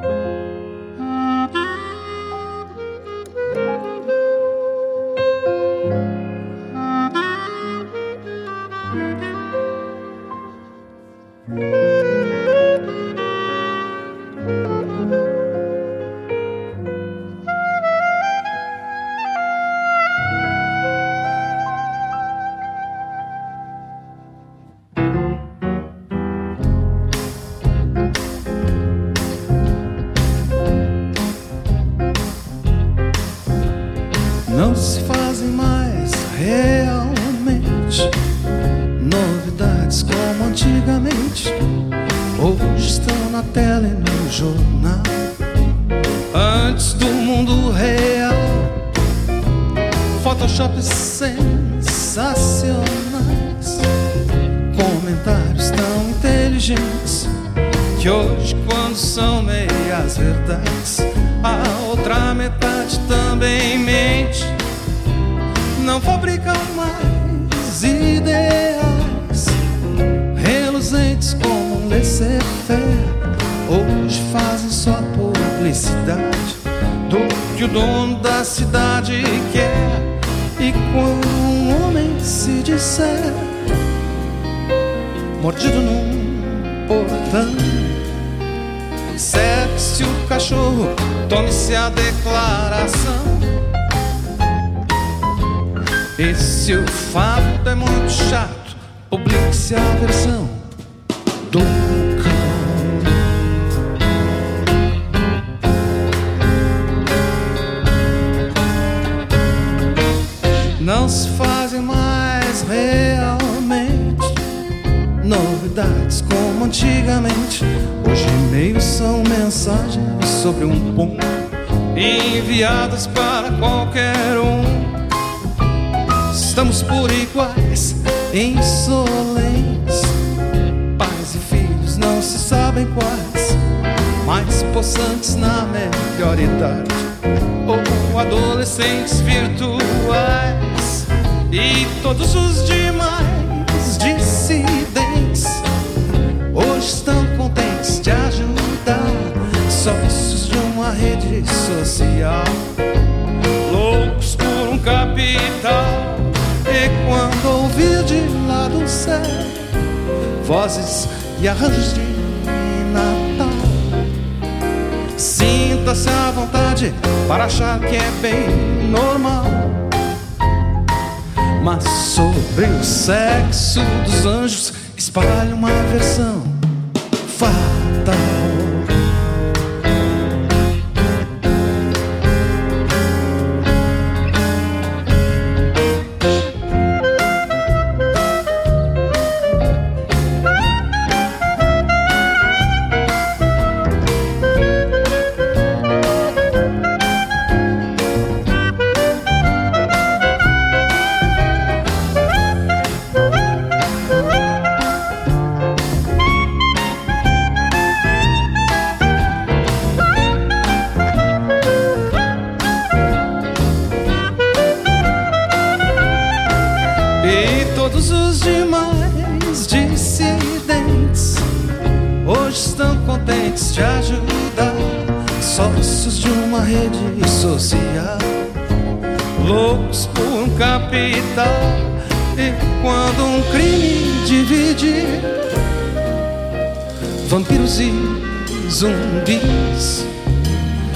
não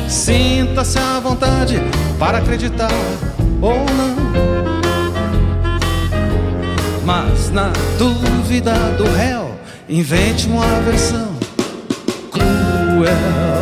sinta-se à vontade para acreditar ou não. Mas na dúvida do réu, invente uma versão cruel.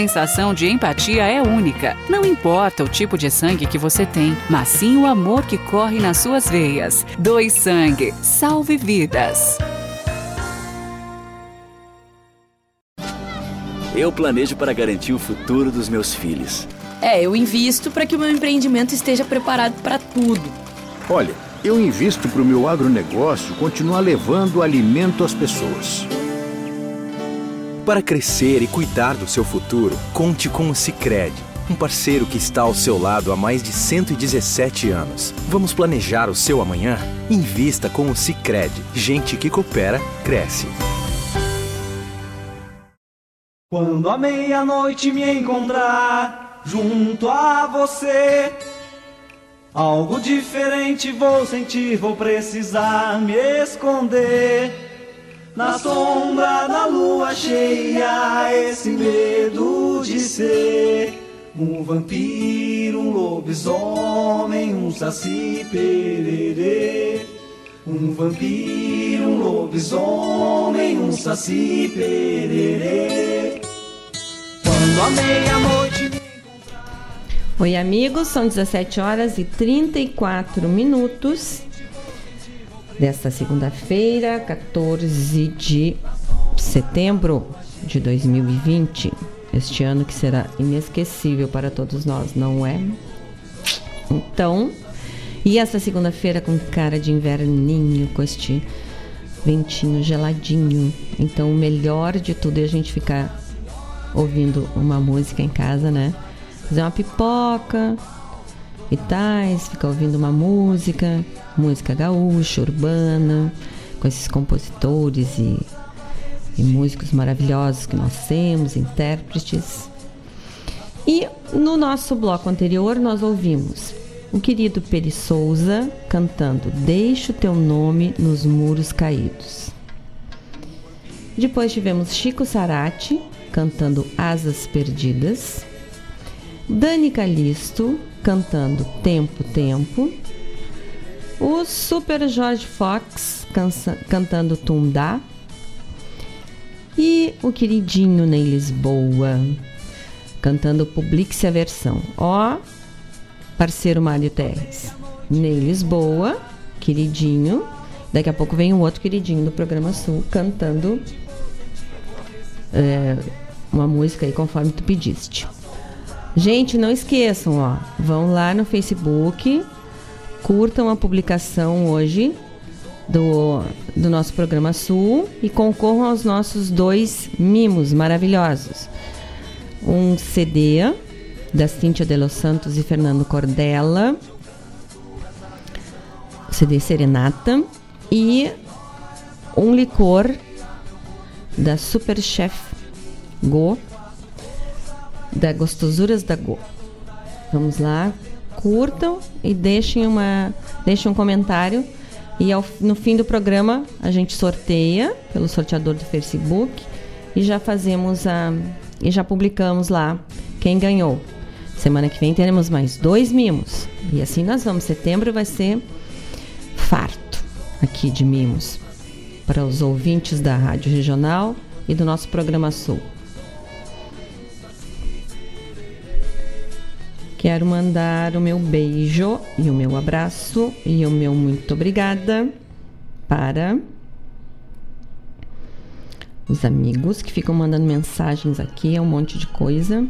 sensação de empatia é única. Não importa o tipo de sangue que você tem, mas sim o amor que corre nas suas veias. Doe sangue, salve vidas. Eu planejo para garantir o futuro dos meus filhos. É, eu invisto para que o meu empreendimento esteja preparado para tudo. Olha, eu invisto para o meu agronegócio continuar levando alimento às pessoas. Para crescer e cuidar do seu futuro, conte com o Sicredi, um parceiro que está ao seu lado há mais de 117 anos. Vamos planejar o seu amanhã? Invista com o Sicredi. Gente que coopera cresce. Quando a meia-noite me encontrar junto a você, algo diferente vou sentir, vou precisar me esconder. Na sombra da lua cheia, esse medo de ser um vampiro, um lobisomem, um saci pererê. Um vampiro, um lobisomem, um saci pererê. Quando a meia-noite me Oi, amigos, são 17 horas e 34 minutos desta segunda-feira, 14 de setembro de 2020. Este ano que será inesquecível para todos nós, não é? Então, e essa segunda-feira com cara de inverninho, com este ventinho geladinho. Então, o melhor de tudo é a gente ficar ouvindo uma música em casa, né? Fazer uma pipoca e tais, ficar ouvindo uma música, música gaúcha, urbana, com esses compositores e, e músicos maravilhosos que nós temos, intérpretes. E no nosso bloco anterior nós ouvimos o querido Peri Souza cantando Deixa o teu nome nos muros caídos. Depois tivemos Chico Sarati cantando Asas Perdidas. Dani Calisto cantando Tempo, Tempo. O Super Jorge Fox cansa, cantando Tundá. E o queridinho Ney Lisboa cantando Publique-se a versão. Ó, parceiro Mário Terres. Ney Lisboa, queridinho. Daqui a pouco vem um outro queridinho do programa Sul cantando é, uma música aí conforme tu pediste. Gente, não esqueçam, ó, vão lá no Facebook, curtam a publicação hoje do, do nosso programa Sul e concorram aos nossos dois mimos maravilhosos. Um CD da Cíntia de los Santos e Fernando Cordella, CD Serenata, e um licor da Super Chef Go, da Gostosuras da Go. Vamos lá, curtam e deixem, uma, deixem um comentário. E ao, no fim do programa a gente sorteia pelo sorteador do Facebook e já fazemos a. e já publicamos lá quem ganhou. Semana que vem teremos mais dois mimos. E assim nós vamos. Setembro vai ser farto aqui de mimos para os ouvintes da Rádio Regional e do nosso programa Sul. Quero mandar o meu beijo e o meu abraço e o meu muito obrigada para os amigos que ficam mandando mensagens aqui, é um monte de coisa.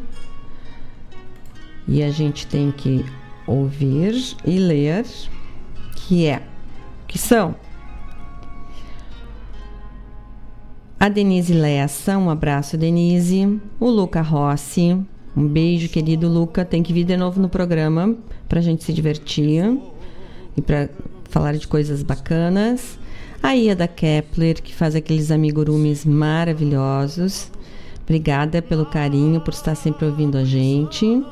E a gente tem que ouvir e ler, que é, que são a Denise Lessa, um abraço Denise, o Luca Rossi, um beijo, querido Luca. Tem que vir de novo no programa para a gente se divertir e para falar de coisas bacanas. A Iada Kepler, que faz aqueles amigurumis maravilhosos. Obrigada pelo carinho, por estar sempre ouvindo a gente.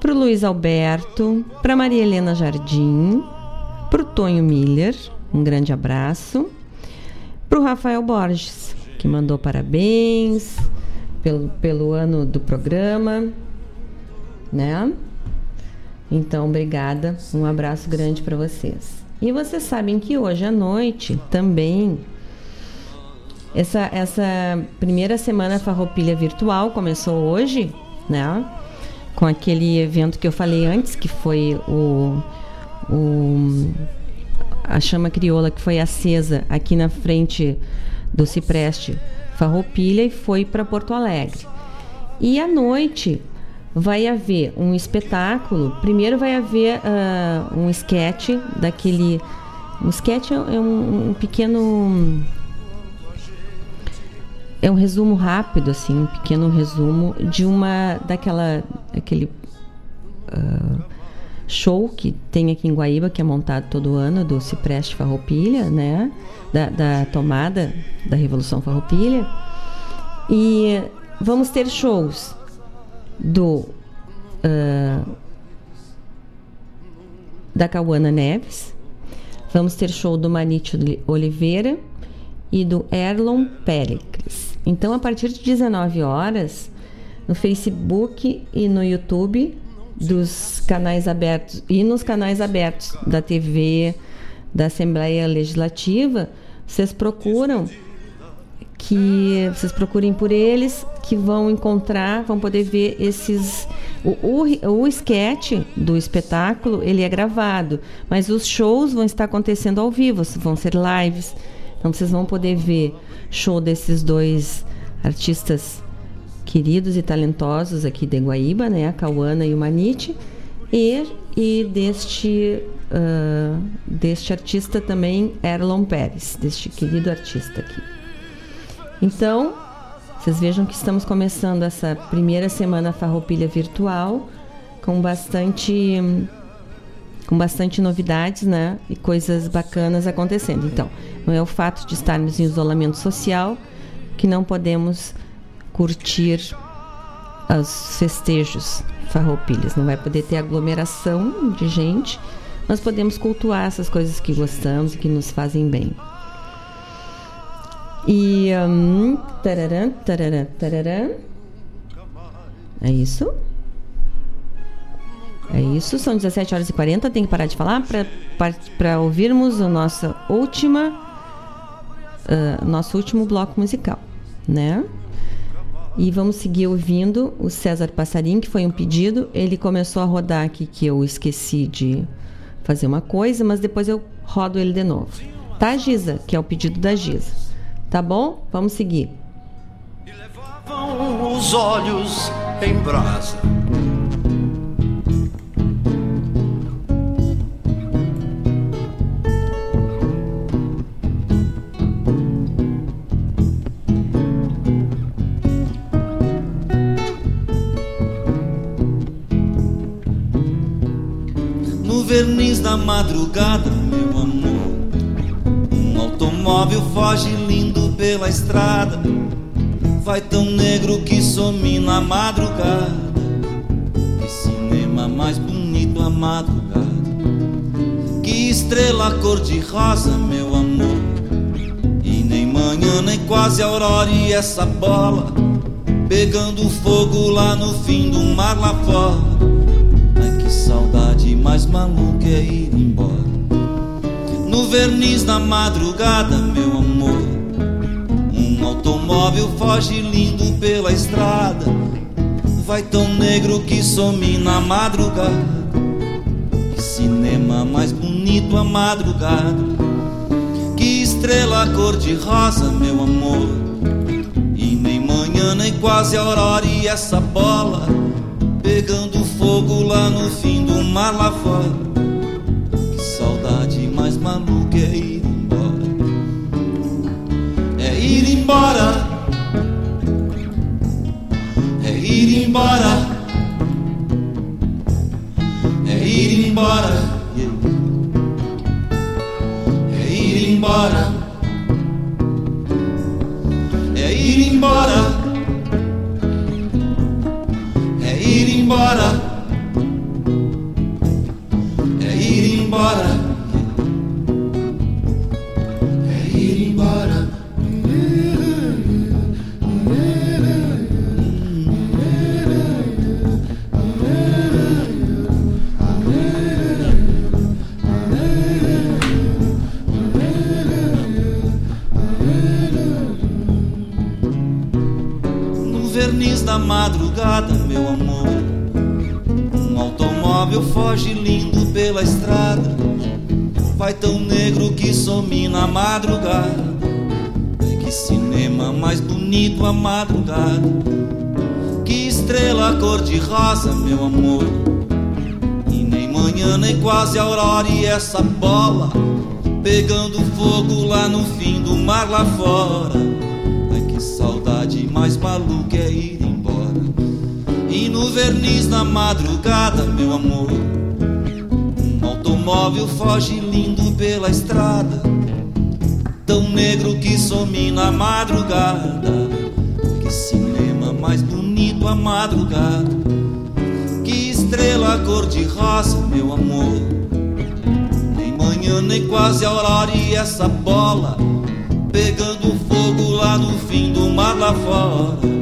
Para o Luiz Alberto, para Maria Helena Jardim, para o Tonho Miller, um grande abraço. Para o Rafael Borges, que mandou parabéns pelo, pelo ano do programa, né? Então, obrigada. Um abraço grande para vocês. E vocês sabem que hoje à noite também essa, essa primeira semana Farroupilha virtual começou hoje, né? Com aquele evento que eu falei antes, que foi o, o a chama crioula que foi acesa aqui na frente do Cipreste Farroupilha e foi para Porto Alegre. E à noite vai haver um espetáculo. Primeiro vai haver uh, um sketch daquele. Um sketch é um, um, pequeno. É um resumo rápido, assim, um pequeno resumo de uma. daquela. aquele. Uh, show que tem aqui em Guaíba, que é montado todo ano, do Cipreste Farroupilha, né? Da, da tomada da Revolução Farroupilha. E vamos ter shows do uh, da Cauana Neves, vamos ter show do Manite Oliveira e do Erlon Pericles. Então, a partir de 19 horas, no Facebook e no YouTube dos canais abertos e nos canais abertos da TV, da Assembleia Legislativa, vocês procuram que vocês procurem por eles, que vão encontrar, vão poder ver esses. O, o, o sketch do espetáculo ele é gravado, mas os shows vão estar acontecendo ao vivo, vão ser lives. Então vocês vão poder ver show desses dois artistas queridos e talentosos aqui de Guaíba, né, a Cauana e o Manite, e, e deste, uh, deste artista também, Erlon Pérez, deste querido artista aqui. Então, vocês vejam que estamos começando essa primeira semana Farroupilha virtual com bastante com bastante novidades, né? E coisas bacanas acontecendo. Então, não é o fato de estarmos em isolamento social que não podemos curtir os festejos farroupilhas. Não vai poder ter aglomeração de gente, mas podemos cultuar essas coisas que gostamos e que nos fazem bem. E. Um, tararã, tararã, tararã. É isso? É isso, são 17 horas e 40. Tem que parar de falar para ouvirmos a nossa última. Uh, nosso último bloco musical, né? E vamos seguir ouvindo o César Passarim, que foi um pedido. Ele começou a rodar aqui que eu esqueci de fazer uma coisa, mas depois eu rodo ele de novo. Tá, Giza? Que é o pedido da Giza. Tá bom? Vamos seguir. Levavam os olhos em brasa. Verniz da madrugada, meu amor, um automóvel foge lindo pela estrada. Vai tão negro que some na madrugada. Que cinema mais bonito a madrugada. Que estrela cor-de-rosa, meu amor. E nem manhã, nem quase aurora. E essa bola pegando fogo lá no fim do mar lá fora. Mais maluca é ir embora. No verniz da madrugada, meu amor. Um automóvel foge lindo pela estrada. Vai tão negro que some na madrugada. Que cinema mais bonito a madrugada. Que estrela cor-de-rosa, meu amor. E nem manhã, nem quase aurora. E essa bola pegando fogo lá no fim do mar lá fora. Que saudade mais maluca é ir embora. É ir embora. É ir embora. É ir embora. É ir embora. É ir embora. Embora. É ir embora. É ir embora. No verniz da madrugada, meu amor. Foge lindo pela estrada. Vai tão negro que some na madrugada. Que cinema mais bonito a madrugada. Que estrela cor-de-rosa, meu amor. E nem manhã, nem quase aurora. E essa bola pegando fogo lá no fim do mar lá fora. Ai que saudade mais maluca é ir embora. E no verniz da madrugada, meu amor. Automóvel foge lindo pela estrada. Tão negro que some na madrugada. Que cinema mais bonito a madrugada. Que estrela cor-de-rosa, meu amor. Nem manhã, nem quase aurora. E essa bola pegando fogo lá no fim do mar lá fora.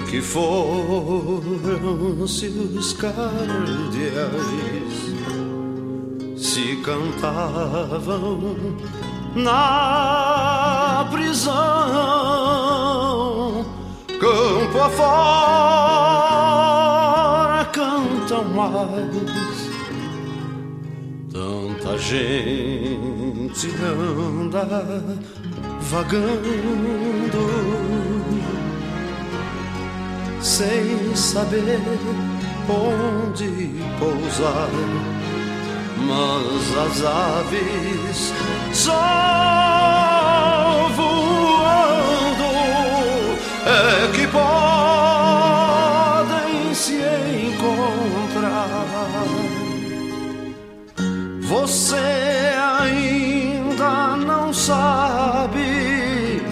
Porque foram-se os cardeais, se cantavam na prisão, campo afora cantam mais. Tanta gente anda vagando sem saber onde pousar, mas as aves só voando é que podem se encontrar. Você ainda não sabe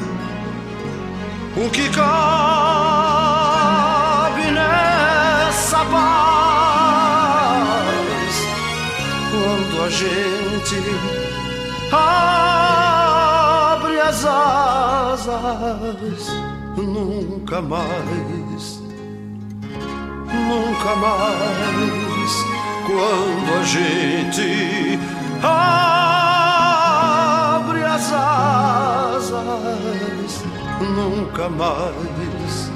o que cabe gente abre as asas. Nunca mais, nunca mais quando a gente abre as asas, nunca mais,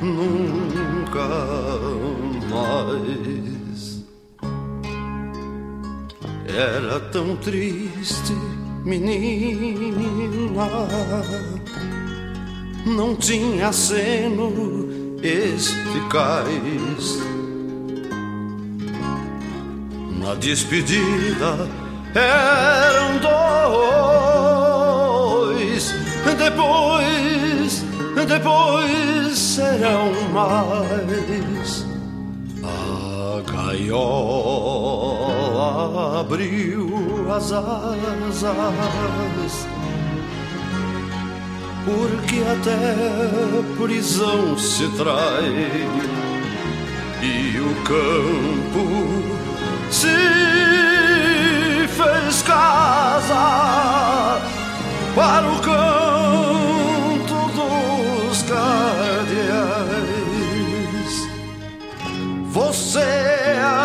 nunca mais. Era tão triste, menina, não tinha seno eficaz. Na despedida eram dois, depois, depois serão mais. A gaiola abriu as asas, porque até prisão se trai e o campo se fez casa para o canto Você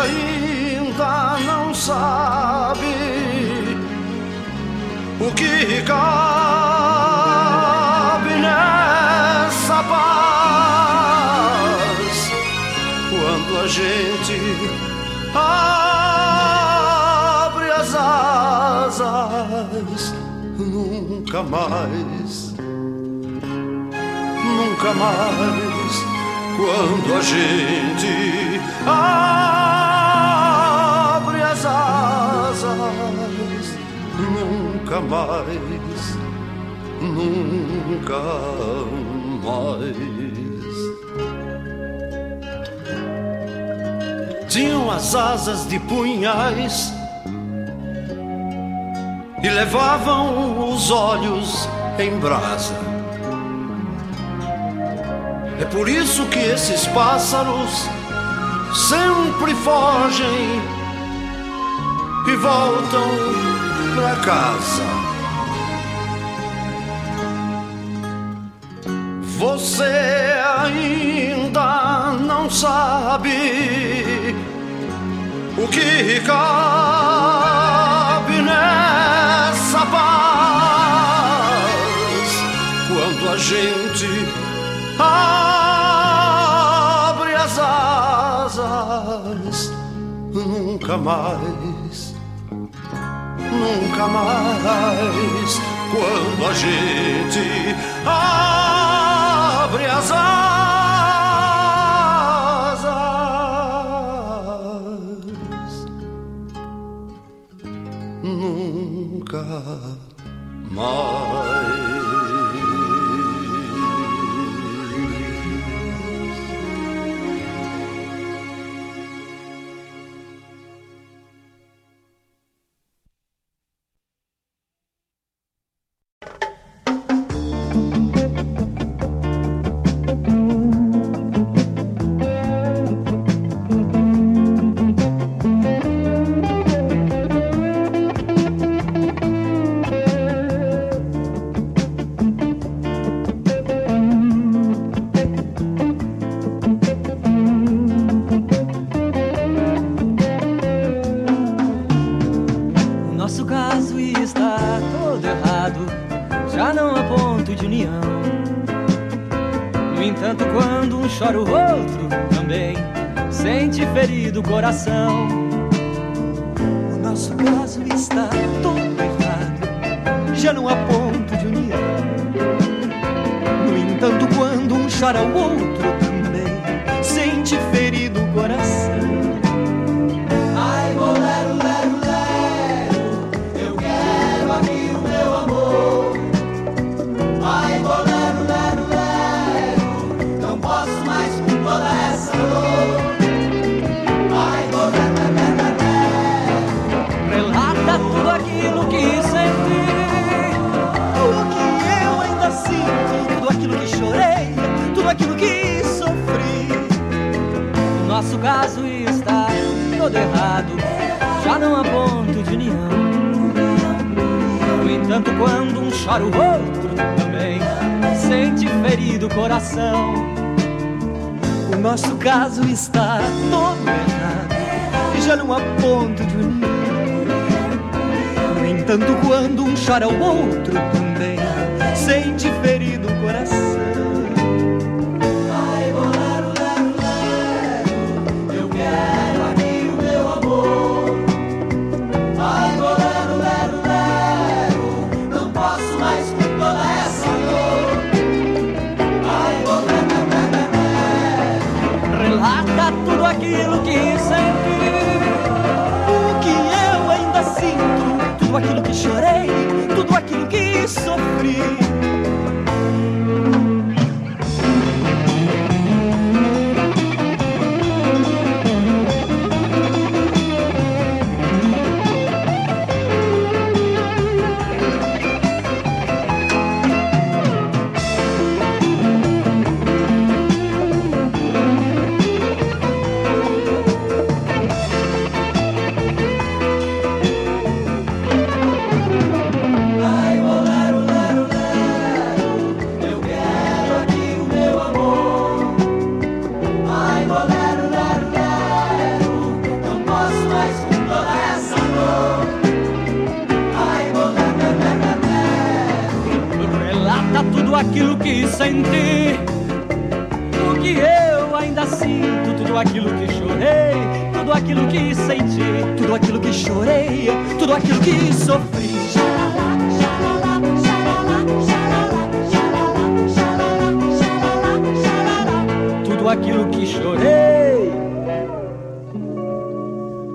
ainda não sabe o que cabe nessa paz. Quando a gente abre as asas, nunca mais, nunca mais, quando a gente abre as asas, nunca mais, nunca mais. tinham as asas de punhais e levavam os olhos em brasa. É por isso que esses pássaros sempre fogem e voltam pra casa. Você ainda não sabe o que cabe nessa paz quando a gente abre as asas, nunca mais, nunca mais. Quando a gente abre as asas, nunca mais.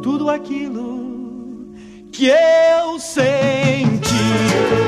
tudo aquilo que eu senti.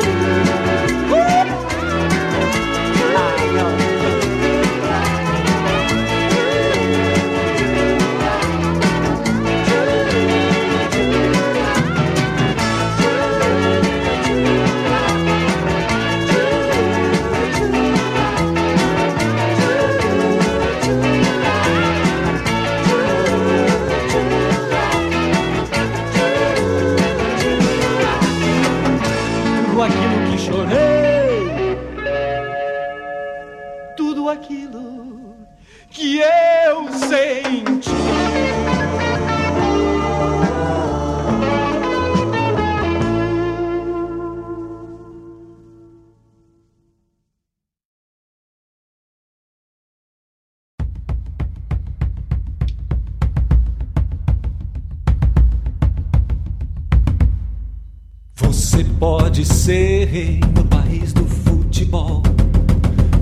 Ser rei no país do futebol.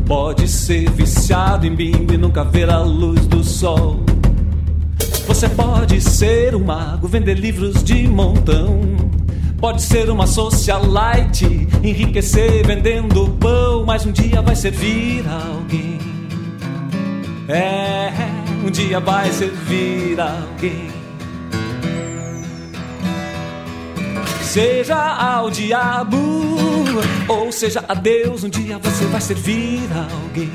Pode ser viciado em bingo e nunca ver a luz do sol. Você pode ser um mago, vender livros de montão. Pode ser uma socialite, enriquecer vendendo pão, mas um dia vai servir a alguém. É, um dia vai servir a alguém. Seja ao diabo ou seja a Deus, um dia você vai servir a alguém.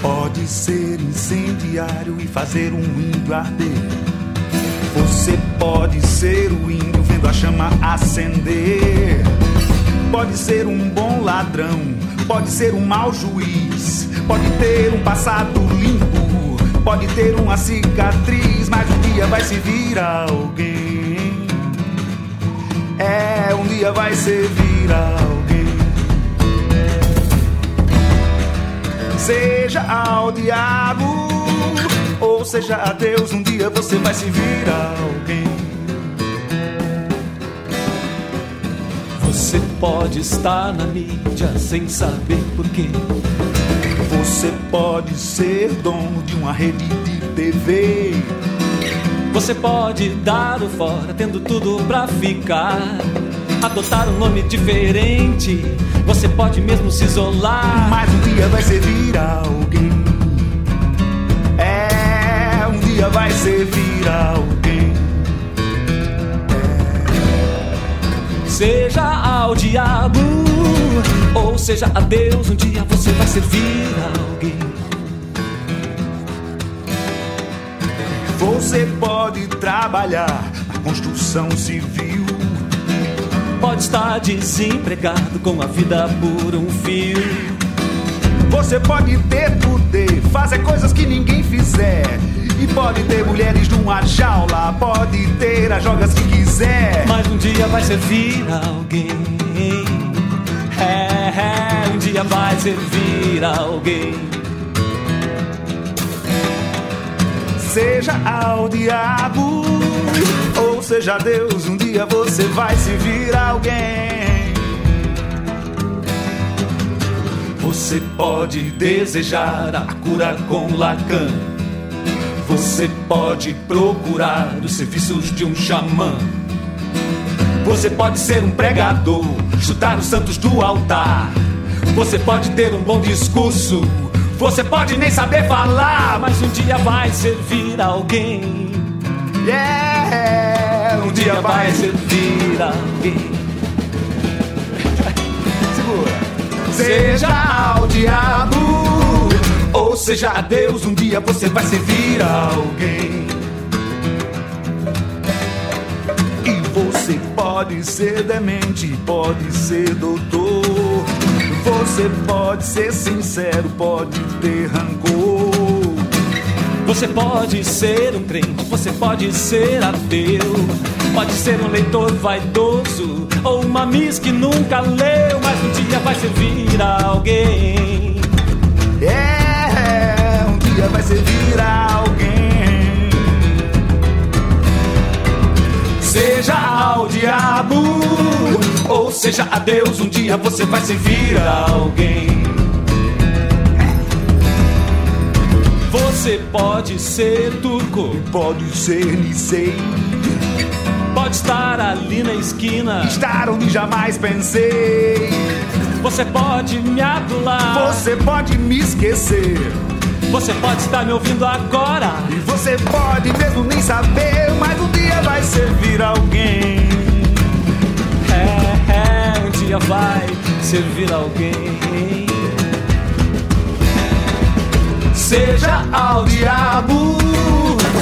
Pode ser incendiário e fazer um índio arder. Você pode ser o índio vendo a chama acender. Pode ser um bom ladrão, pode ser um mau juiz, pode ter um passado limpo, pode ter uma cicatriz, mas um dia vai servir a alguém. É, um dia vai servir alguém. Seja ao diabo ou seja a Deus, um dia você vai servir alguém. Você pode estar na mídia sem saber porquê. Você pode ser dono de uma rede de TV. Você pode dar o fora, tendo tudo pra ficar. Adotar um nome diferente. Você pode mesmo se isolar. Mas um dia vai servir alguém. É, um dia vai servir alguém. Seja ao diabo ou seja a Deus, um dia você vai servir alguém. Você pode trabalhar na construção civil. Pode estar desempregado com a vida por um fio. Você pode ter poder, fazer coisas que ninguém fizer. E pode ter mulheres numa jaula, pode ter as jogas que quiser. Mas um dia vai servir alguém. É, é, um dia vai servir alguém. Seja ao diabo ou seja Deus, um dia você vai servir alguém. Você pode desejar a cura com Lacan. Você pode procurar os serviços de um xamã. Você pode ser um pregador, chutar os santos do altar. Você pode ter um bom discurso. Você pode nem saber falar, mas um dia vai servir alguém. Yeah, um dia vai servir alguém. Segura. Seja ao diabo ou seja a Deus, um dia você vai servir alguém. E você pode ser demente, pode ser doutor. Você pode ser sincero, pode ter rancor. Você pode ser um crente, você pode ser ateu. Pode ser um leitor vaidoso ou uma miss que nunca leu, mas um dia vai servir a alguém. É, um dia vai servir a alguém. Seja ao diabo ou seja a Deus, um dia você vai servir a alguém. Você pode ser turco, pode ser Nisei. Pode estar ali na esquina, estar onde jamais pensei. Você pode me adular, você pode me esquecer. Você pode estar me ouvindo agora, e você pode mesmo nem saber, mas um dia vai servir alguém. É, é, um dia vai servir alguém. Seja ao diabo,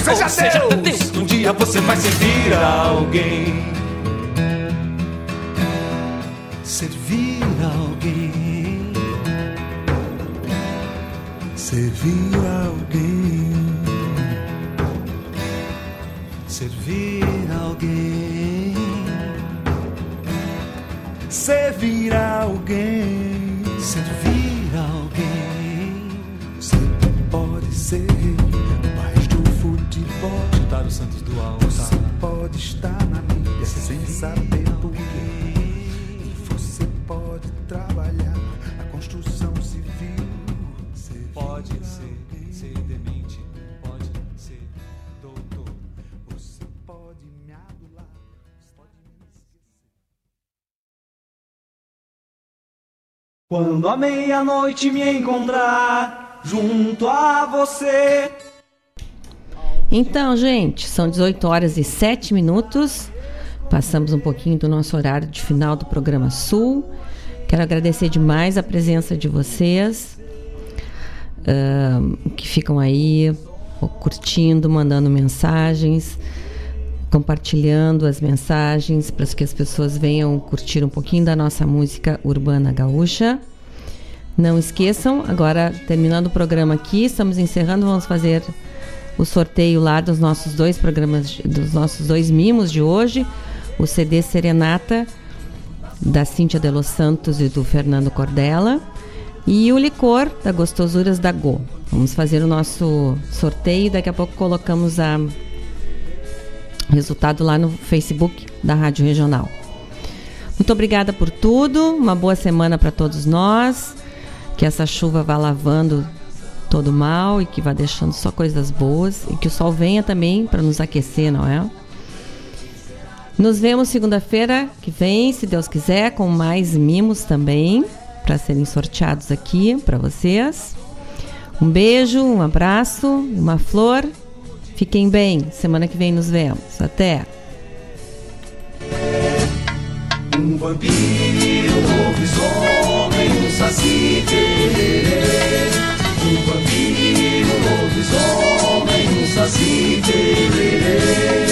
seja, seja Deus, Deus, um dia você vai servir alguém. Servir alguém. Servir alguém, servir alguém, servir alguém, servir alguém. Você pode ser país do futebol, Chutar os santos do altar. você pode estar na mídia sem saber por quê. E você pode trabalhar na construção. Pode ser, ser demente, pode ser doutor. Você pode me adular, pode me esquecer. Quando a meia-noite me encontrar junto a você. Então, gente, são 18 horas e 7 minutos. Passamos um pouquinho do nosso horário de final do programa Sul. Quero agradecer demais a presença de vocês ahn, que ficam aí curtindo, mandando mensagens, compartilhando as mensagens para que as pessoas venham curtir um pouquinho da nossa música urbana gaúcha. Não esqueçam, agora terminando o programa aqui, estamos encerrando, vamos fazer o sorteio lá dos nossos dois programas, dos nossos dois mimos de hoje, o CD Serenata da Cíntia de Los Santos e do Fernando Cordella e o licor da Gostosuras da Go. Vamos fazer o nosso sorteio daqui a pouco colocamos a resultado lá no Facebook da Rádio Regional. Muito obrigada por tudo, uma boa semana para todos nós. Que essa chuva vá lavando todo mal e que vá deixando só coisas boas e que o sol venha também para nos aquecer, não é? Nos vemos segunda-feira que vem, se Deus quiser, com mais mimos também para serem sorteados aqui para vocês. Um beijo, um abraço, uma flor. Fiquem bem. Semana que vem nos vemos. Até. Um vampiro, lobisomem, um saci tererê. Um vampiro, lobisomem, um saci tererê.